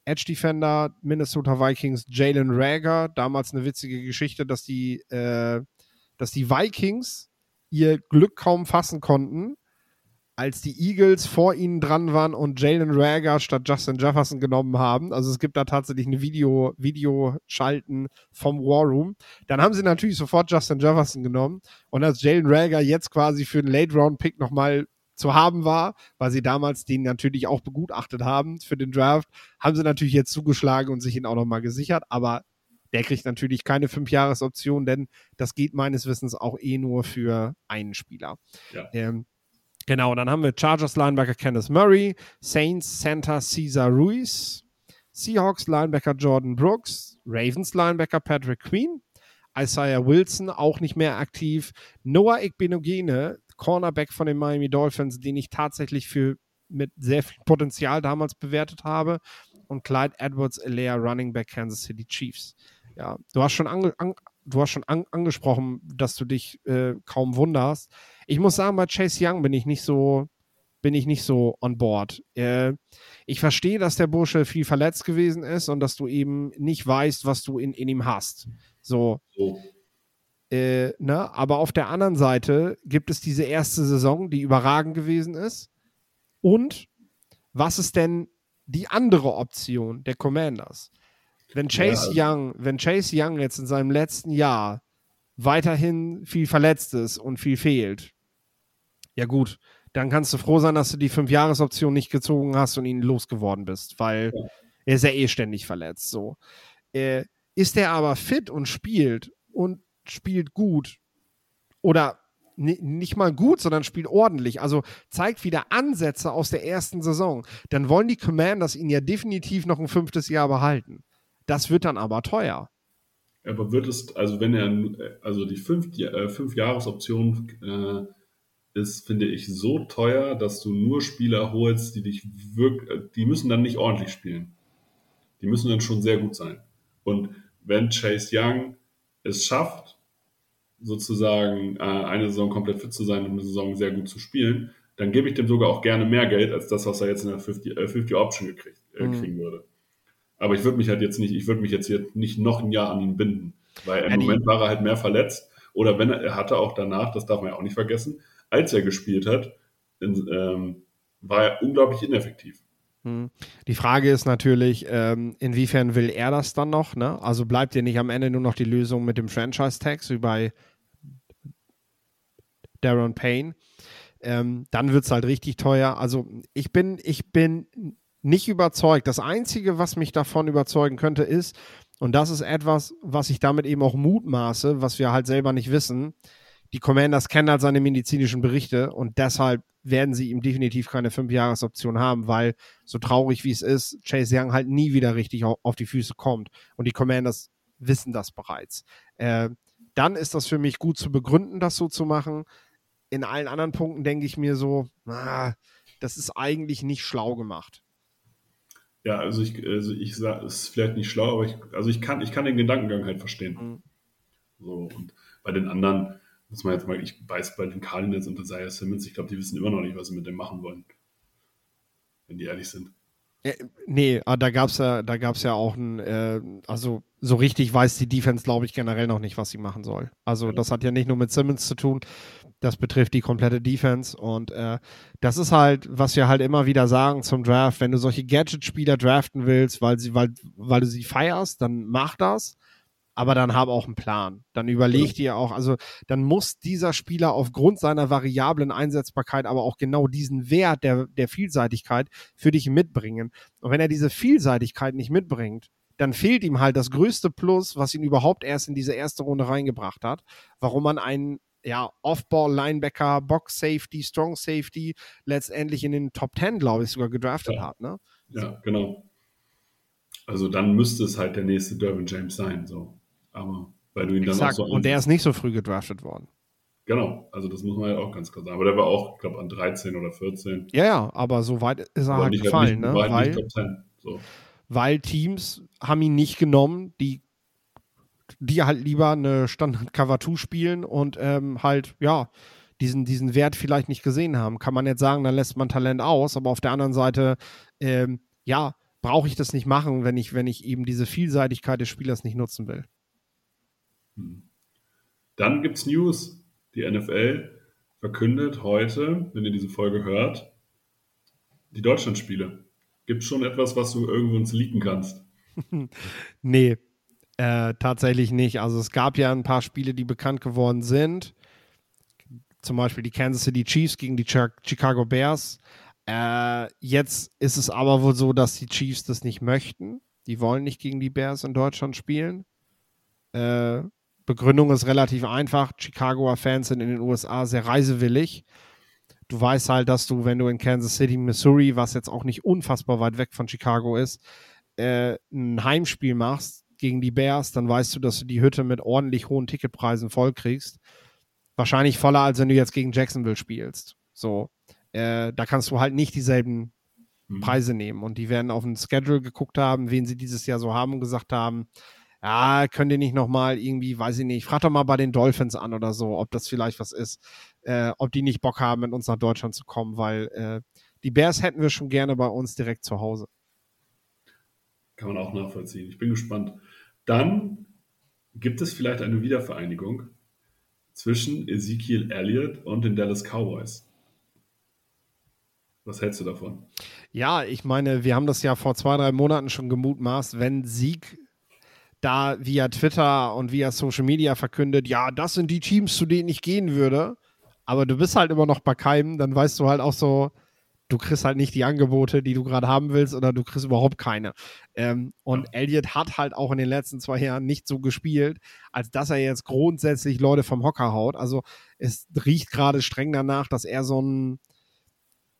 Edge Defender, Minnesota Vikings, Jalen Rager. Damals eine witzige Geschichte, dass die, äh, dass die Vikings ihr Glück kaum fassen konnten, als die Eagles vor ihnen dran waren und Jalen Rager statt Justin Jefferson genommen haben. Also es gibt da tatsächlich eine Video, Videoschalten vom War Room. Dann haben sie natürlich sofort Justin Jefferson genommen. Und als Jalen Rager jetzt quasi für den Late-Round-Pick nochmal zu haben war, weil sie damals den natürlich auch begutachtet haben für den Draft, haben sie natürlich jetzt zugeschlagen und sich ihn auch nochmal gesichert. Aber der kriegt natürlich keine Fünfjahresoption, denn das geht meines Wissens auch eh nur für einen Spieler. Ja. Ähm, genau, dann haben wir Chargers Linebacker Kenneth Murray, Saints Center Cesar Ruiz, Seahawks Linebacker Jordan Brooks, Ravens Linebacker Patrick Queen, Isaiah Wilson auch nicht mehr aktiv, Noah Igbenogene, Cornerback von den Miami Dolphins, den ich tatsächlich für mit sehr viel Potenzial damals bewertet habe und Clyde Edwards Elea Running Back Kansas City Chiefs. Ja, du hast schon, ange, an, du hast schon an, angesprochen, dass du dich äh, kaum wunderst. Ich muss sagen, bei Chase Young bin ich nicht so, bin ich nicht so on board. Äh, ich verstehe, dass der Bursche viel verletzt gewesen ist und dass du eben nicht weißt, was du in, in ihm hast. So. so. Äh, ne? Aber auf der anderen Seite gibt es diese erste Saison, die überragend gewesen ist. Und was ist denn die andere Option der Commanders? Wenn Chase ja. Young, wenn Chase Young jetzt in seinem letzten Jahr weiterhin viel verletzt ist und viel fehlt, ja gut, dann kannst du froh sein, dass du die Fünf-Jahres-Option nicht gezogen hast und ihn losgeworden bist, weil ja. er ist ja eh ständig verletzt. So. Äh, ist er aber fit und spielt und spielt gut oder nicht mal gut, sondern spielt ordentlich, also zeigt wieder Ansätze aus der ersten Saison, dann wollen die Commanders ihn ja definitiv noch ein fünftes Jahr behalten. Das wird dann aber teuer. Aber wird es, also wenn er, also die fünf, äh, fünf Jahresoption äh, ist, finde ich, so teuer, dass du nur Spieler holst, die dich wirklich, die müssen dann nicht ordentlich spielen. Die müssen dann schon sehr gut sein. Und wenn Chase Young es schafft, sozusagen äh, eine Saison komplett fit zu sein und eine Saison sehr gut zu spielen, dann gebe ich dem sogar auch gerne mehr Geld als das, was er jetzt in der 50, äh, 50 Option gekriegt, äh, mhm. kriegen würde. Aber ich würde mich halt jetzt nicht, ich würde mich jetzt hier nicht noch ein Jahr an ihn binden, weil im ja, Moment war er halt mehr verletzt. Oder wenn er, er hatte auch danach, das darf man ja auch nicht vergessen, als er gespielt hat, in, ähm, war er unglaublich ineffektiv. Hm. Die Frage ist natürlich, ähm, inwiefern will er das dann noch? Ne? Also bleibt dir nicht am Ende nur noch die Lösung mit dem Franchise-Tax wie bei Darren Payne? Ähm, dann wird es halt richtig teuer. Also ich bin, ich bin nicht überzeugt. Das Einzige, was mich davon überzeugen könnte, ist, und das ist etwas, was ich damit eben auch mutmaße, was wir halt selber nicht wissen, die Commanders kennen halt seine medizinischen Berichte und deshalb werden sie ihm definitiv keine Fünfjahresoption haben, weil so traurig wie es ist, Chase Young halt nie wieder richtig auf die Füße kommt. Und die Commanders wissen das bereits. Äh, dann ist das für mich gut zu begründen, das so zu machen. In allen anderen Punkten denke ich mir so, ah, das ist eigentlich nicht schlau gemacht. Ja, also ich, also ich sage, es ist vielleicht nicht schlau, aber ich, also ich kann, ich kann den Gedankengang halt verstehen. Mhm. So, und bei den anderen muss man jetzt mal, ich weiß bei den Cardinals und Isaiah Simmons, ich glaube, die wissen immer noch nicht, was sie mit dem machen wollen. Wenn die ehrlich sind. Ja, nee, ah, da gab es ja, da gab's ja auch ein, äh, also so richtig weiß die Defense, glaube ich, generell noch nicht, was sie machen soll. Also ja. das hat ja nicht nur mit Simmons zu tun, das betrifft die komplette Defense. Und äh, das ist halt, was wir halt immer wieder sagen zum Draft. Wenn du solche Gadget-Spieler draften willst, weil, sie, weil, weil du sie feierst, dann mach das. Aber dann hab auch einen Plan. Dann überleg dir auch, also dann muss dieser Spieler aufgrund seiner variablen Einsetzbarkeit aber auch genau diesen Wert der, der Vielseitigkeit für dich mitbringen. Und wenn er diese Vielseitigkeit nicht mitbringt, dann fehlt ihm halt das größte Plus, was ihn überhaupt erst in diese erste Runde reingebracht hat, warum man einen ja, Off-Ball-Linebacker, Box-Safety, Strong-Safety letztendlich in den Top 10, glaube ich, sogar gedraftet ja. hat. Ne? Ja, genau. Also dann müsste es halt der nächste Derwin James sein. So. Aber weil du ihn Exakt. dann auch so. Und der ist nicht so früh gedraftet worden. Genau, also das muss man ja auch ganz klar sagen. Aber der war auch, ich glaube, an 13 oder 14. Ja, ja, aber so weit ist er halt gefallen, nicht, ne? war Weil, nicht Top 10. So. weil Teams haben ihn nicht genommen, die, die halt lieber eine Standard Cover 2 spielen und ähm, halt, ja, diesen, diesen Wert vielleicht nicht gesehen haben. Kann man jetzt sagen, dann lässt man Talent aus, aber auf der anderen Seite, ähm, ja, brauche ich das nicht machen, wenn ich, wenn ich eben diese Vielseitigkeit des Spielers nicht nutzen will. Dann gibt's News. Die NFL verkündet heute, wenn ihr diese Folge hört, die Deutschlandspiele. Gibt schon etwas, was du irgendwo uns leaken kannst? Nee, äh, tatsächlich nicht. Also es gab ja ein paar Spiele, die bekannt geworden sind. Zum Beispiel die Kansas City Chiefs gegen die Chi- Chicago Bears. Äh, jetzt ist es aber wohl so, dass die Chiefs das nicht möchten. Die wollen nicht gegen die Bears in Deutschland spielen. Äh, Begründung ist relativ einfach. Chicagoer Fans sind in den USA sehr reisewillig. Du weißt halt, dass du, wenn du in Kansas City, Missouri, was jetzt auch nicht unfassbar weit weg von Chicago ist, äh, ein Heimspiel machst gegen die Bears, dann weißt du, dass du die Hütte mit ordentlich hohen Ticketpreisen vollkriegst. Wahrscheinlich voller, als wenn du jetzt gegen Jacksonville spielst. So. Äh, da kannst du halt nicht dieselben Hm. Preise nehmen. Und die werden auf den Schedule geguckt haben, wen sie dieses Jahr so haben und gesagt haben, ja, könnt ihr nicht nochmal irgendwie, weiß ich nicht, frag doch mal bei den Dolphins an oder so, ob das vielleicht was ist, äh, ob die nicht Bock haben, mit uns nach Deutschland zu kommen, weil äh, die Bears hätten wir schon gerne bei uns direkt zu Hause. Kann man auch nachvollziehen. Ich bin gespannt. Dann gibt es vielleicht eine Wiedervereinigung zwischen Ezekiel Elliott und den Dallas Cowboys. Was hältst du davon? Ja, ich meine, wir haben das ja vor zwei, drei Monaten schon gemutmaßt, wenn Sieg da via Twitter und via Social Media verkündet, ja, das sind die Teams, zu denen ich gehen würde, aber du bist halt immer noch bei keinem, dann weißt du halt auch so, du kriegst halt nicht die Angebote, die du gerade haben willst, oder du kriegst überhaupt keine. Ähm, und Elliot hat halt auch in den letzten zwei Jahren nicht so gespielt, als dass er jetzt grundsätzlich Leute vom Hocker haut. Also es riecht gerade streng danach, dass er so ein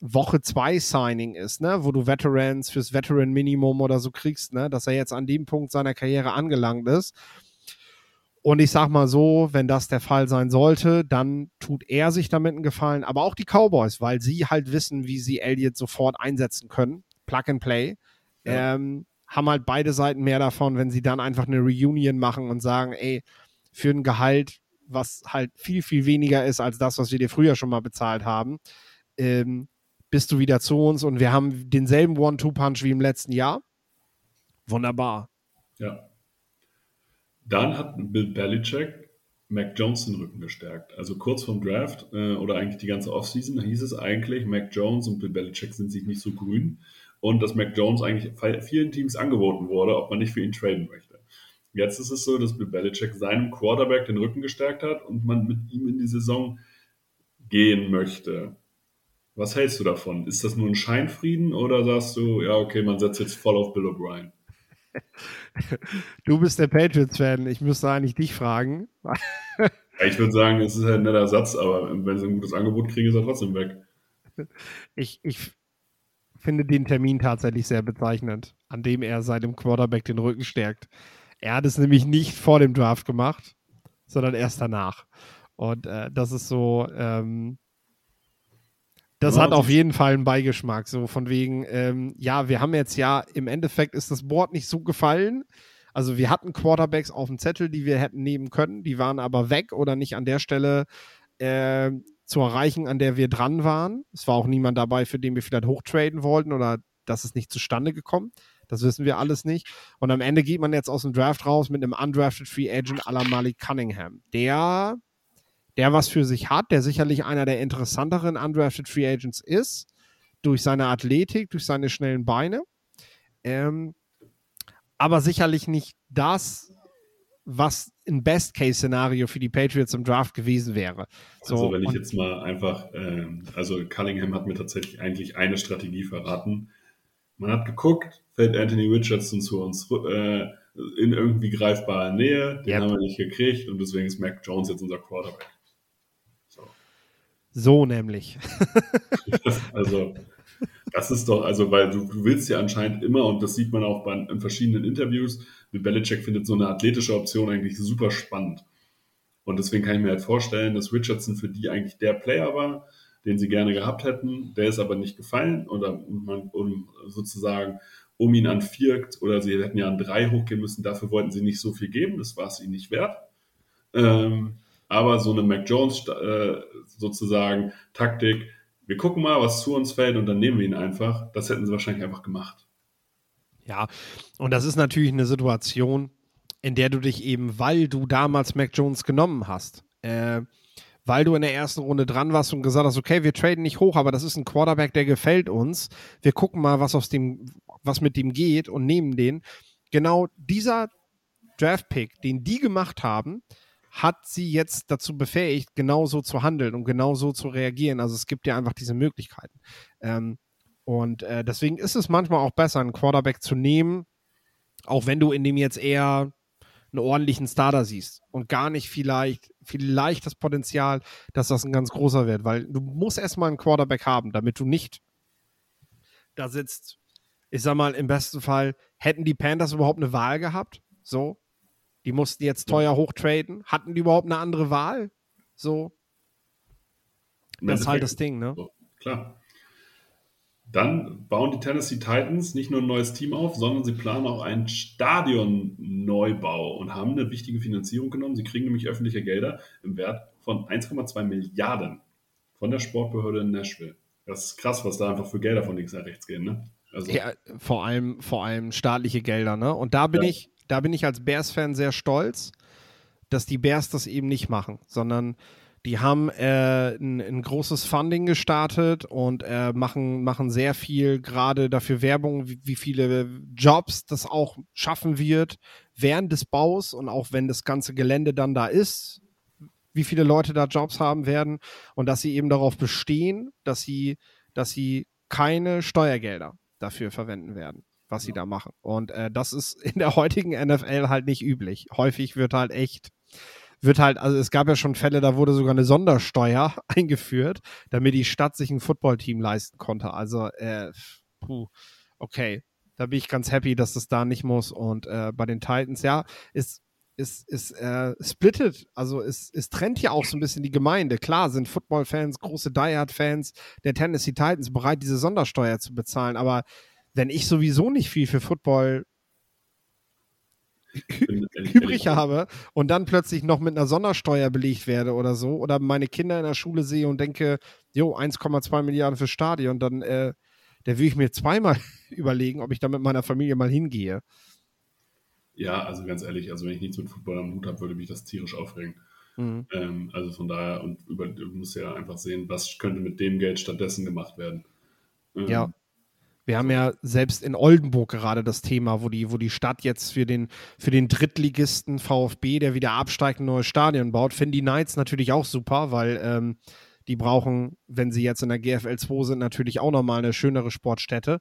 Woche 2 Signing ist, ne, wo du Veterans fürs Veteran Minimum oder so kriegst, ne, dass er jetzt an dem Punkt seiner Karriere angelangt ist. Und ich sag mal so, wenn das der Fall sein sollte, dann tut er sich damit einen Gefallen, aber auch die Cowboys, weil sie halt wissen, wie sie Elliott sofort einsetzen können. Plug and Play. Ja. Ähm, haben halt beide Seiten mehr davon, wenn sie dann einfach eine Reunion machen und sagen, ey, für ein Gehalt, was halt viel, viel weniger ist als das, was wir dir früher schon mal bezahlt haben, ähm, bist du wieder zu uns und wir haben denselben One-Two-Punch wie im letzten Jahr. Wunderbar. Ja. Dann hat Bill Belichick Mac Jones den Rücken gestärkt. Also kurz vorm Draft äh, oder eigentlich die ganze Offseason hieß es eigentlich, Mac Jones und Bill Belichick sind sich nicht so grün und dass Mac Jones eigentlich vielen Teams angeboten wurde, ob man nicht für ihn traden möchte. Jetzt ist es so, dass Bill Belichick seinem Quarterback den Rücken gestärkt hat und man mit ihm in die Saison gehen möchte. Was hältst du davon? Ist das nur ein Scheinfrieden oder sagst du, ja, okay, man setzt jetzt voll auf Bill O'Brien? Du bist der Patriots-Fan. Ich müsste eigentlich dich fragen. Ja, Ich würde sagen, es ist halt ein netter Satz, aber wenn sie ein gutes Angebot kriegen, ist er trotzdem weg. Ich, ich finde den Termin tatsächlich sehr bezeichnend, an dem er seinem Quarterback den Rücken stärkt. Er hat es nämlich nicht vor dem Draft gemacht, sondern erst danach. Und äh, das ist so, ähm, das Ja, hat auf jeden Fall einen Beigeschmack. So von wegen, ähm, ja, wir haben jetzt ja, im Endeffekt ist das Board nicht so gefallen. Also wir hatten Quarterbacks auf dem Zettel, die wir hätten nehmen können, die waren aber weg oder nicht an der Stelle äh, zu erreichen, an der wir dran waren. Es war auch niemand dabei, für den wir vielleicht hochtraden wollten oder das ist nicht zustande gekommen. Das wissen wir alles nicht. Und am Ende geht man jetzt aus dem Draft raus mit einem undrafted Free Agent à la Malik Cunningham. Der, der was für sich hat, der sicherlich einer der interessanteren undrafted Free Agents ist, durch seine Athletik, durch seine schnellen Beine. Ähm, aber sicherlich nicht das, was ein Best-Case-Szenario für die Patriots im Draft gewesen wäre. So, also wenn ich jetzt mal einfach, ähm, also Cunningham hat mir tatsächlich eigentlich eine Strategie verraten. Man hat geguckt, fällt Anthony Richardson zu uns äh, in irgendwie greifbarer Nähe, den yep. haben wir nicht gekriegt und deswegen ist Mac Jones jetzt unser Quarterback. So, nämlich. also, das ist doch, also, weil du, du, willst ja anscheinend immer, und das sieht man auch bei, in verschiedenen Interviews, mit Belichick findet so eine athletische Option eigentlich super spannend. Und deswegen kann ich mir halt vorstellen, dass Richardson für die eigentlich der Player war, den sie gerne gehabt hätten. Der ist aber nicht gefallen oder man, um sozusagen um ihn an vier oder sie hätten ja an drei hochgehen müssen. Dafür wollten sie nicht so viel geben. Das war es ihnen nicht wert. Ähm, aber so eine Mac Jones äh, sozusagen Taktik, wir gucken mal, was zu uns fällt und dann nehmen wir ihn einfach. Das hätten sie wahrscheinlich einfach gemacht. Ja, und das ist natürlich eine Situation, in der du dich eben, weil du damals Mac Jones genommen hast, äh, weil du in der ersten Runde dran warst und gesagt hast, okay, wir traden nicht hoch, aber das ist ein Quarterback, der gefällt uns. Wir gucken mal, was aus dem, was mit dem geht und nehmen den. Genau dieser Draft-Pick, den die gemacht haben, hat sie jetzt dazu befähigt, genauso zu handeln und genauso zu reagieren. Also es gibt ja einfach diese Möglichkeiten. Ähm, und äh, deswegen ist es manchmal auch besser, einen Quarterback zu nehmen, auch wenn du in dem jetzt eher einen ordentlichen Starter siehst und gar nicht vielleicht, vielleicht das Potenzial, dass das ein ganz großer wird, weil du musst erstmal einen Quarterback haben, damit du nicht da sitzt. Ich sag mal, im besten Fall hätten die Panthers überhaupt eine Wahl gehabt, so, die mussten jetzt teuer hochtraden. Hatten die überhaupt eine andere Wahl? So. Das ist halt das Ding, ne? So, klar. Dann bauen die Tennessee Titans nicht nur ein neues Team auf, sondern sie planen auch einen Stadionneubau und haben eine wichtige Finanzierung genommen. Sie kriegen nämlich öffentliche Gelder im Wert von 1,2 Milliarden von der Sportbehörde in Nashville. Das ist krass, was da einfach für Gelder von links nach rechts gehen, ne? Also, ja, vor allem, vor allem staatliche Gelder, ne? Und da bin ja. ich, da bin ich als Bears-Fan sehr stolz, dass die Bears das eben nicht machen, sondern die haben äh, ein, ein, großes Funding gestartet und äh, machen, machen sehr viel gerade dafür Werbung, wie, wie, viele Jobs das auch schaffen wird während des Baus und auch wenn das ganze Gelände dann da ist, wie viele Leute da Jobs haben werden und dass sie eben darauf bestehen, dass sie, dass sie keine Steuergelder dafür verwenden werden was sie da machen. Und äh, das ist in der heutigen NFL halt nicht üblich. Häufig wird halt echt, wird halt, also es gab ja schon Fälle, da wurde sogar eine Sondersteuer eingeführt, damit die Stadt sich ein Footballteam leisten konnte. Also, äh, puh, okay. Da bin ich ganz happy, dass das da nicht muss. Und äh, bei den Titans, ja, ist ist, ist äh, splittet, also es, es trennt ja auch so ein bisschen die Gemeinde. Klar sind Football-Fans, große Die Hard-Fans der Tennessee Titans bereit, diese Sondersteuer zu bezahlen, aber wenn ich sowieso nicht viel für Football übrig habe und dann plötzlich noch mit einer Sondersteuer belegt werde oder so oder meine Kinder in der Schule sehe und denke, jo, 1,2 Milliarden fürs Stadion, dann äh, da will ich mir zweimal überlegen, ob ich da mit meiner Familie mal hingehe. Ja, also ganz ehrlich, also wenn ich nichts mit Football am Hut habe, würde mich das tierisch aufregen. Mhm. Ähm, also von daher, und über, du musst ja einfach sehen, was könnte mit dem Geld stattdessen gemacht werden. Ähm, ja. Wir haben ja selbst in Oldenburg gerade das Thema, wo die, wo die Stadt jetzt für den, für den Drittligisten VfB, der wieder absteigt, ein neues Stadion baut. Finden die Knights natürlich auch super, weil ähm, die brauchen, wenn sie jetzt in der GFL 2 sind, natürlich auch nochmal eine schönere Sportstätte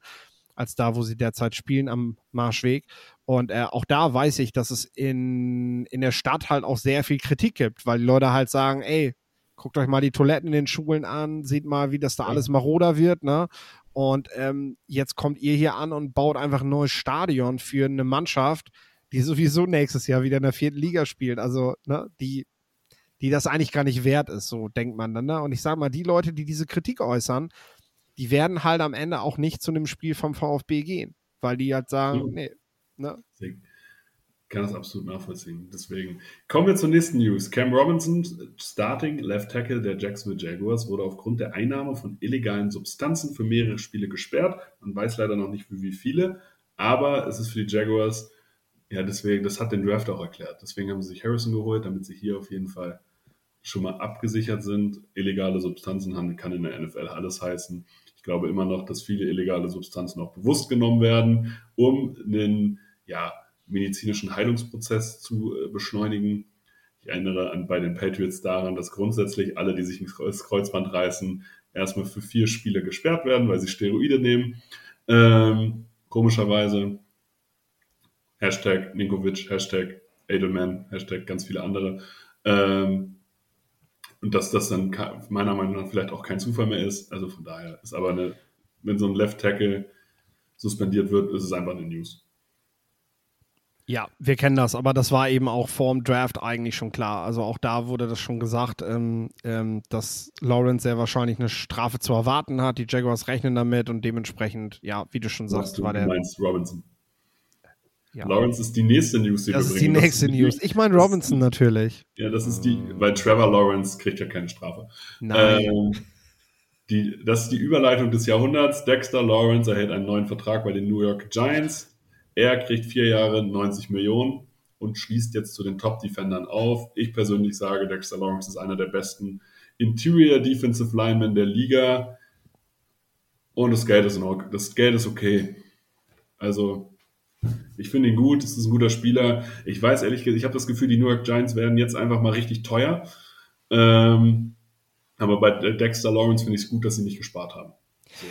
als da, wo sie derzeit spielen am Marschweg. Und äh, auch da weiß ich, dass es in, in der Stadt halt auch sehr viel Kritik gibt, weil die Leute halt sagen, ey, guckt euch mal die Toiletten in den Schulen an, seht mal, wie das da alles maroder wird, ne? Und ähm, jetzt kommt ihr hier an und baut einfach ein neues Stadion für eine Mannschaft, die sowieso nächstes Jahr wieder in der vierten Liga spielt. Also, ne, die, die das eigentlich gar nicht wert ist, so denkt man dann. Ne? Und ich sage mal, die Leute, die diese Kritik äußern, die werden halt am Ende auch nicht zu einem Spiel vom VfB gehen, weil die halt sagen, mhm. nee. Ne? Kann das absolut nachvollziehen. Deswegen kommen wir zur nächsten News. Cam Robinson, Starting Left Tackle der Jacksonville Jaguars, wurde aufgrund der Einnahme von illegalen Substanzen für mehrere Spiele gesperrt. Man weiß leider noch nicht, für wie viele, aber es ist für die Jaguars, ja, deswegen, das hat den Draft auch erklärt. Deswegen haben sie sich Harrison geholt, damit sie hier auf jeden Fall schon mal abgesichert sind. Illegale Substanzen kann in der NFL alles heißen. Ich glaube immer noch, dass viele illegale Substanzen auch bewusst genommen werden, um einen, ja, medizinischen Heilungsprozess zu äh, beschleunigen. Ich erinnere an, bei den Patriots daran, dass grundsätzlich alle, die sich ins Kreuzband reißen, erstmal für vier Spiele gesperrt werden, weil sie Steroide nehmen. Ähm, komischerweise. Hashtag Ninkovic, Hashtag Edelman, Hashtag ganz viele andere. Ähm, und dass das dann meiner Meinung nach vielleicht auch kein Zufall mehr ist. Also von daher ist aber eine, wenn so ein Left Tackle suspendiert wird, ist es einfach eine News. Ja, wir kennen das, aber das war eben auch vor dem Draft eigentlich schon klar. Also auch da wurde das schon gesagt, ähm, ähm, dass Lawrence sehr wahrscheinlich eine Strafe zu erwarten hat. Die Jaguars rechnen damit und dementsprechend, ja, wie du schon sagst, du war der. Du meinst Robinson. Ja. Lawrence ist die nächste News, die das wir bringen. Das ist die nächste News. Ich meine Robinson die, natürlich. Ja, das ist die, weil Trevor Lawrence kriegt ja keine Strafe. Nein. Ähm, die, das ist die Überleitung des Jahrhunderts. Dexter Lawrence erhält einen neuen Vertrag bei den New York Giants. Er kriegt vier Jahre 90 Millionen und schließt jetzt zu den Top-Defendern auf. Ich persönlich sage, Dexter Lawrence ist einer der besten Interior Defensive Linemen der Liga. Und das Geld ist, in das Geld ist okay. Also, ich finde ihn gut, es ist ein guter Spieler. Ich weiß ehrlich gesagt, ich habe das Gefühl, die New York Giants werden jetzt einfach mal richtig teuer. Ähm, aber bei Dexter Lawrence finde ich es gut, dass sie nicht gespart haben. So.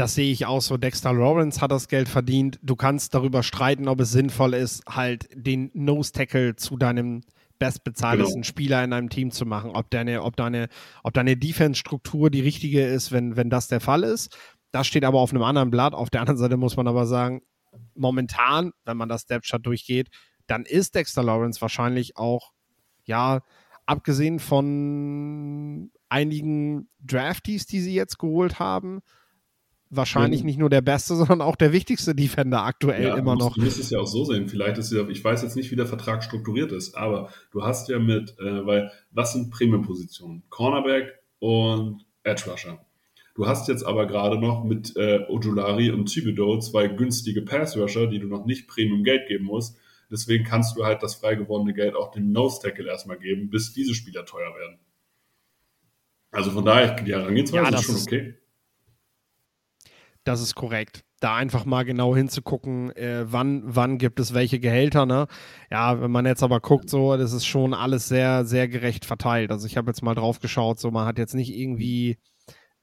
Das sehe ich auch so. Dexter Lawrence hat das Geld verdient. Du kannst darüber streiten, ob es sinnvoll ist, halt den Nose-Tackle zu deinem bestbezahltesten genau. Spieler in einem Team zu machen. Ob deine, ob deine, ob deine Defense-Struktur die richtige ist, wenn, wenn das der Fall ist. Das steht aber auf einem anderen Blatt. Auf der anderen Seite muss man aber sagen, momentan, wenn man das Depth-Chart durchgeht, dann ist Dexter Lawrence wahrscheinlich auch, ja, abgesehen von einigen Draftees, die sie jetzt geholt haben, wahrscheinlich nicht nur der beste, sondern auch der wichtigste Defender aktuell ja, immer noch. Du musst es ja auch so sehen. Vielleicht ist ja, ich weiß jetzt nicht, wie der Vertrag strukturiert ist, aber du hast ja mit, äh, weil, was sind Premium-Positionen? Cornerback und Edge Rusher. Du hast jetzt aber gerade noch mit äh, Ojulari und Thibodeau zwei günstige Pass-Rusher, die du noch nicht Premium-Geld geben musst. Deswegen kannst du halt das frei gewordene Geld auch dem Nose-Tackle erstmal geben, bis diese Spieler teuer werden. Also von daher, die Herangehensweise ja, ist schon okay. Das ist korrekt. Da einfach mal genau hinzugucken, äh, wann, wann gibt es welche Gehälter, ne? Ja, wenn man jetzt aber guckt, so, das ist schon alles sehr, sehr gerecht verteilt. Also ich habe jetzt mal drauf geschaut, so man hat jetzt nicht irgendwie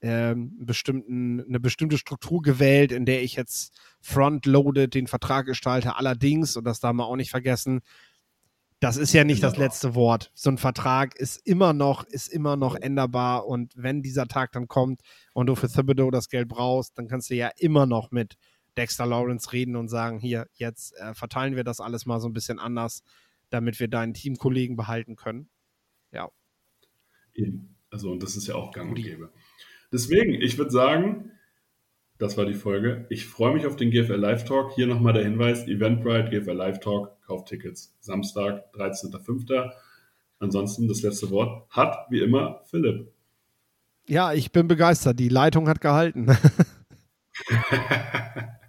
ähm, bestimmten, eine bestimmte Struktur gewählt, in der ich jetzt frontloaded den Vertrag gestalte. Allerdings, und das darf man auch nicht vergessen, das ist ja nicht das letzte Wort. So ein Vertrag ist immer noch, ist immer noch änderbar und wenn dieser Tag dann kommt und du für Thibodeau das Geld brauchst, dann kannst du ja immer noch mit Dexter Lawrence reden und sagen, hier, jetzt äh, verteilen wir das alles mal so ein bisschen anders, damit wir deinen Teamkollegen behalten können. Ja. Eben. Also, und das ist ja auch gang und gäbe. Deswegen, ich würde sagen, das war die Folge. Ich freue mich auf den GFL Live Talk. Hier nochmal der Hinweis: Eventbrite, GFL Live Talk, kauft Tickets. Samstag, 13.05. Ansonsten das letzte Wort hat wie immer Philipp. Ja, ich bin begeistert. Die Leitung hat gehalten.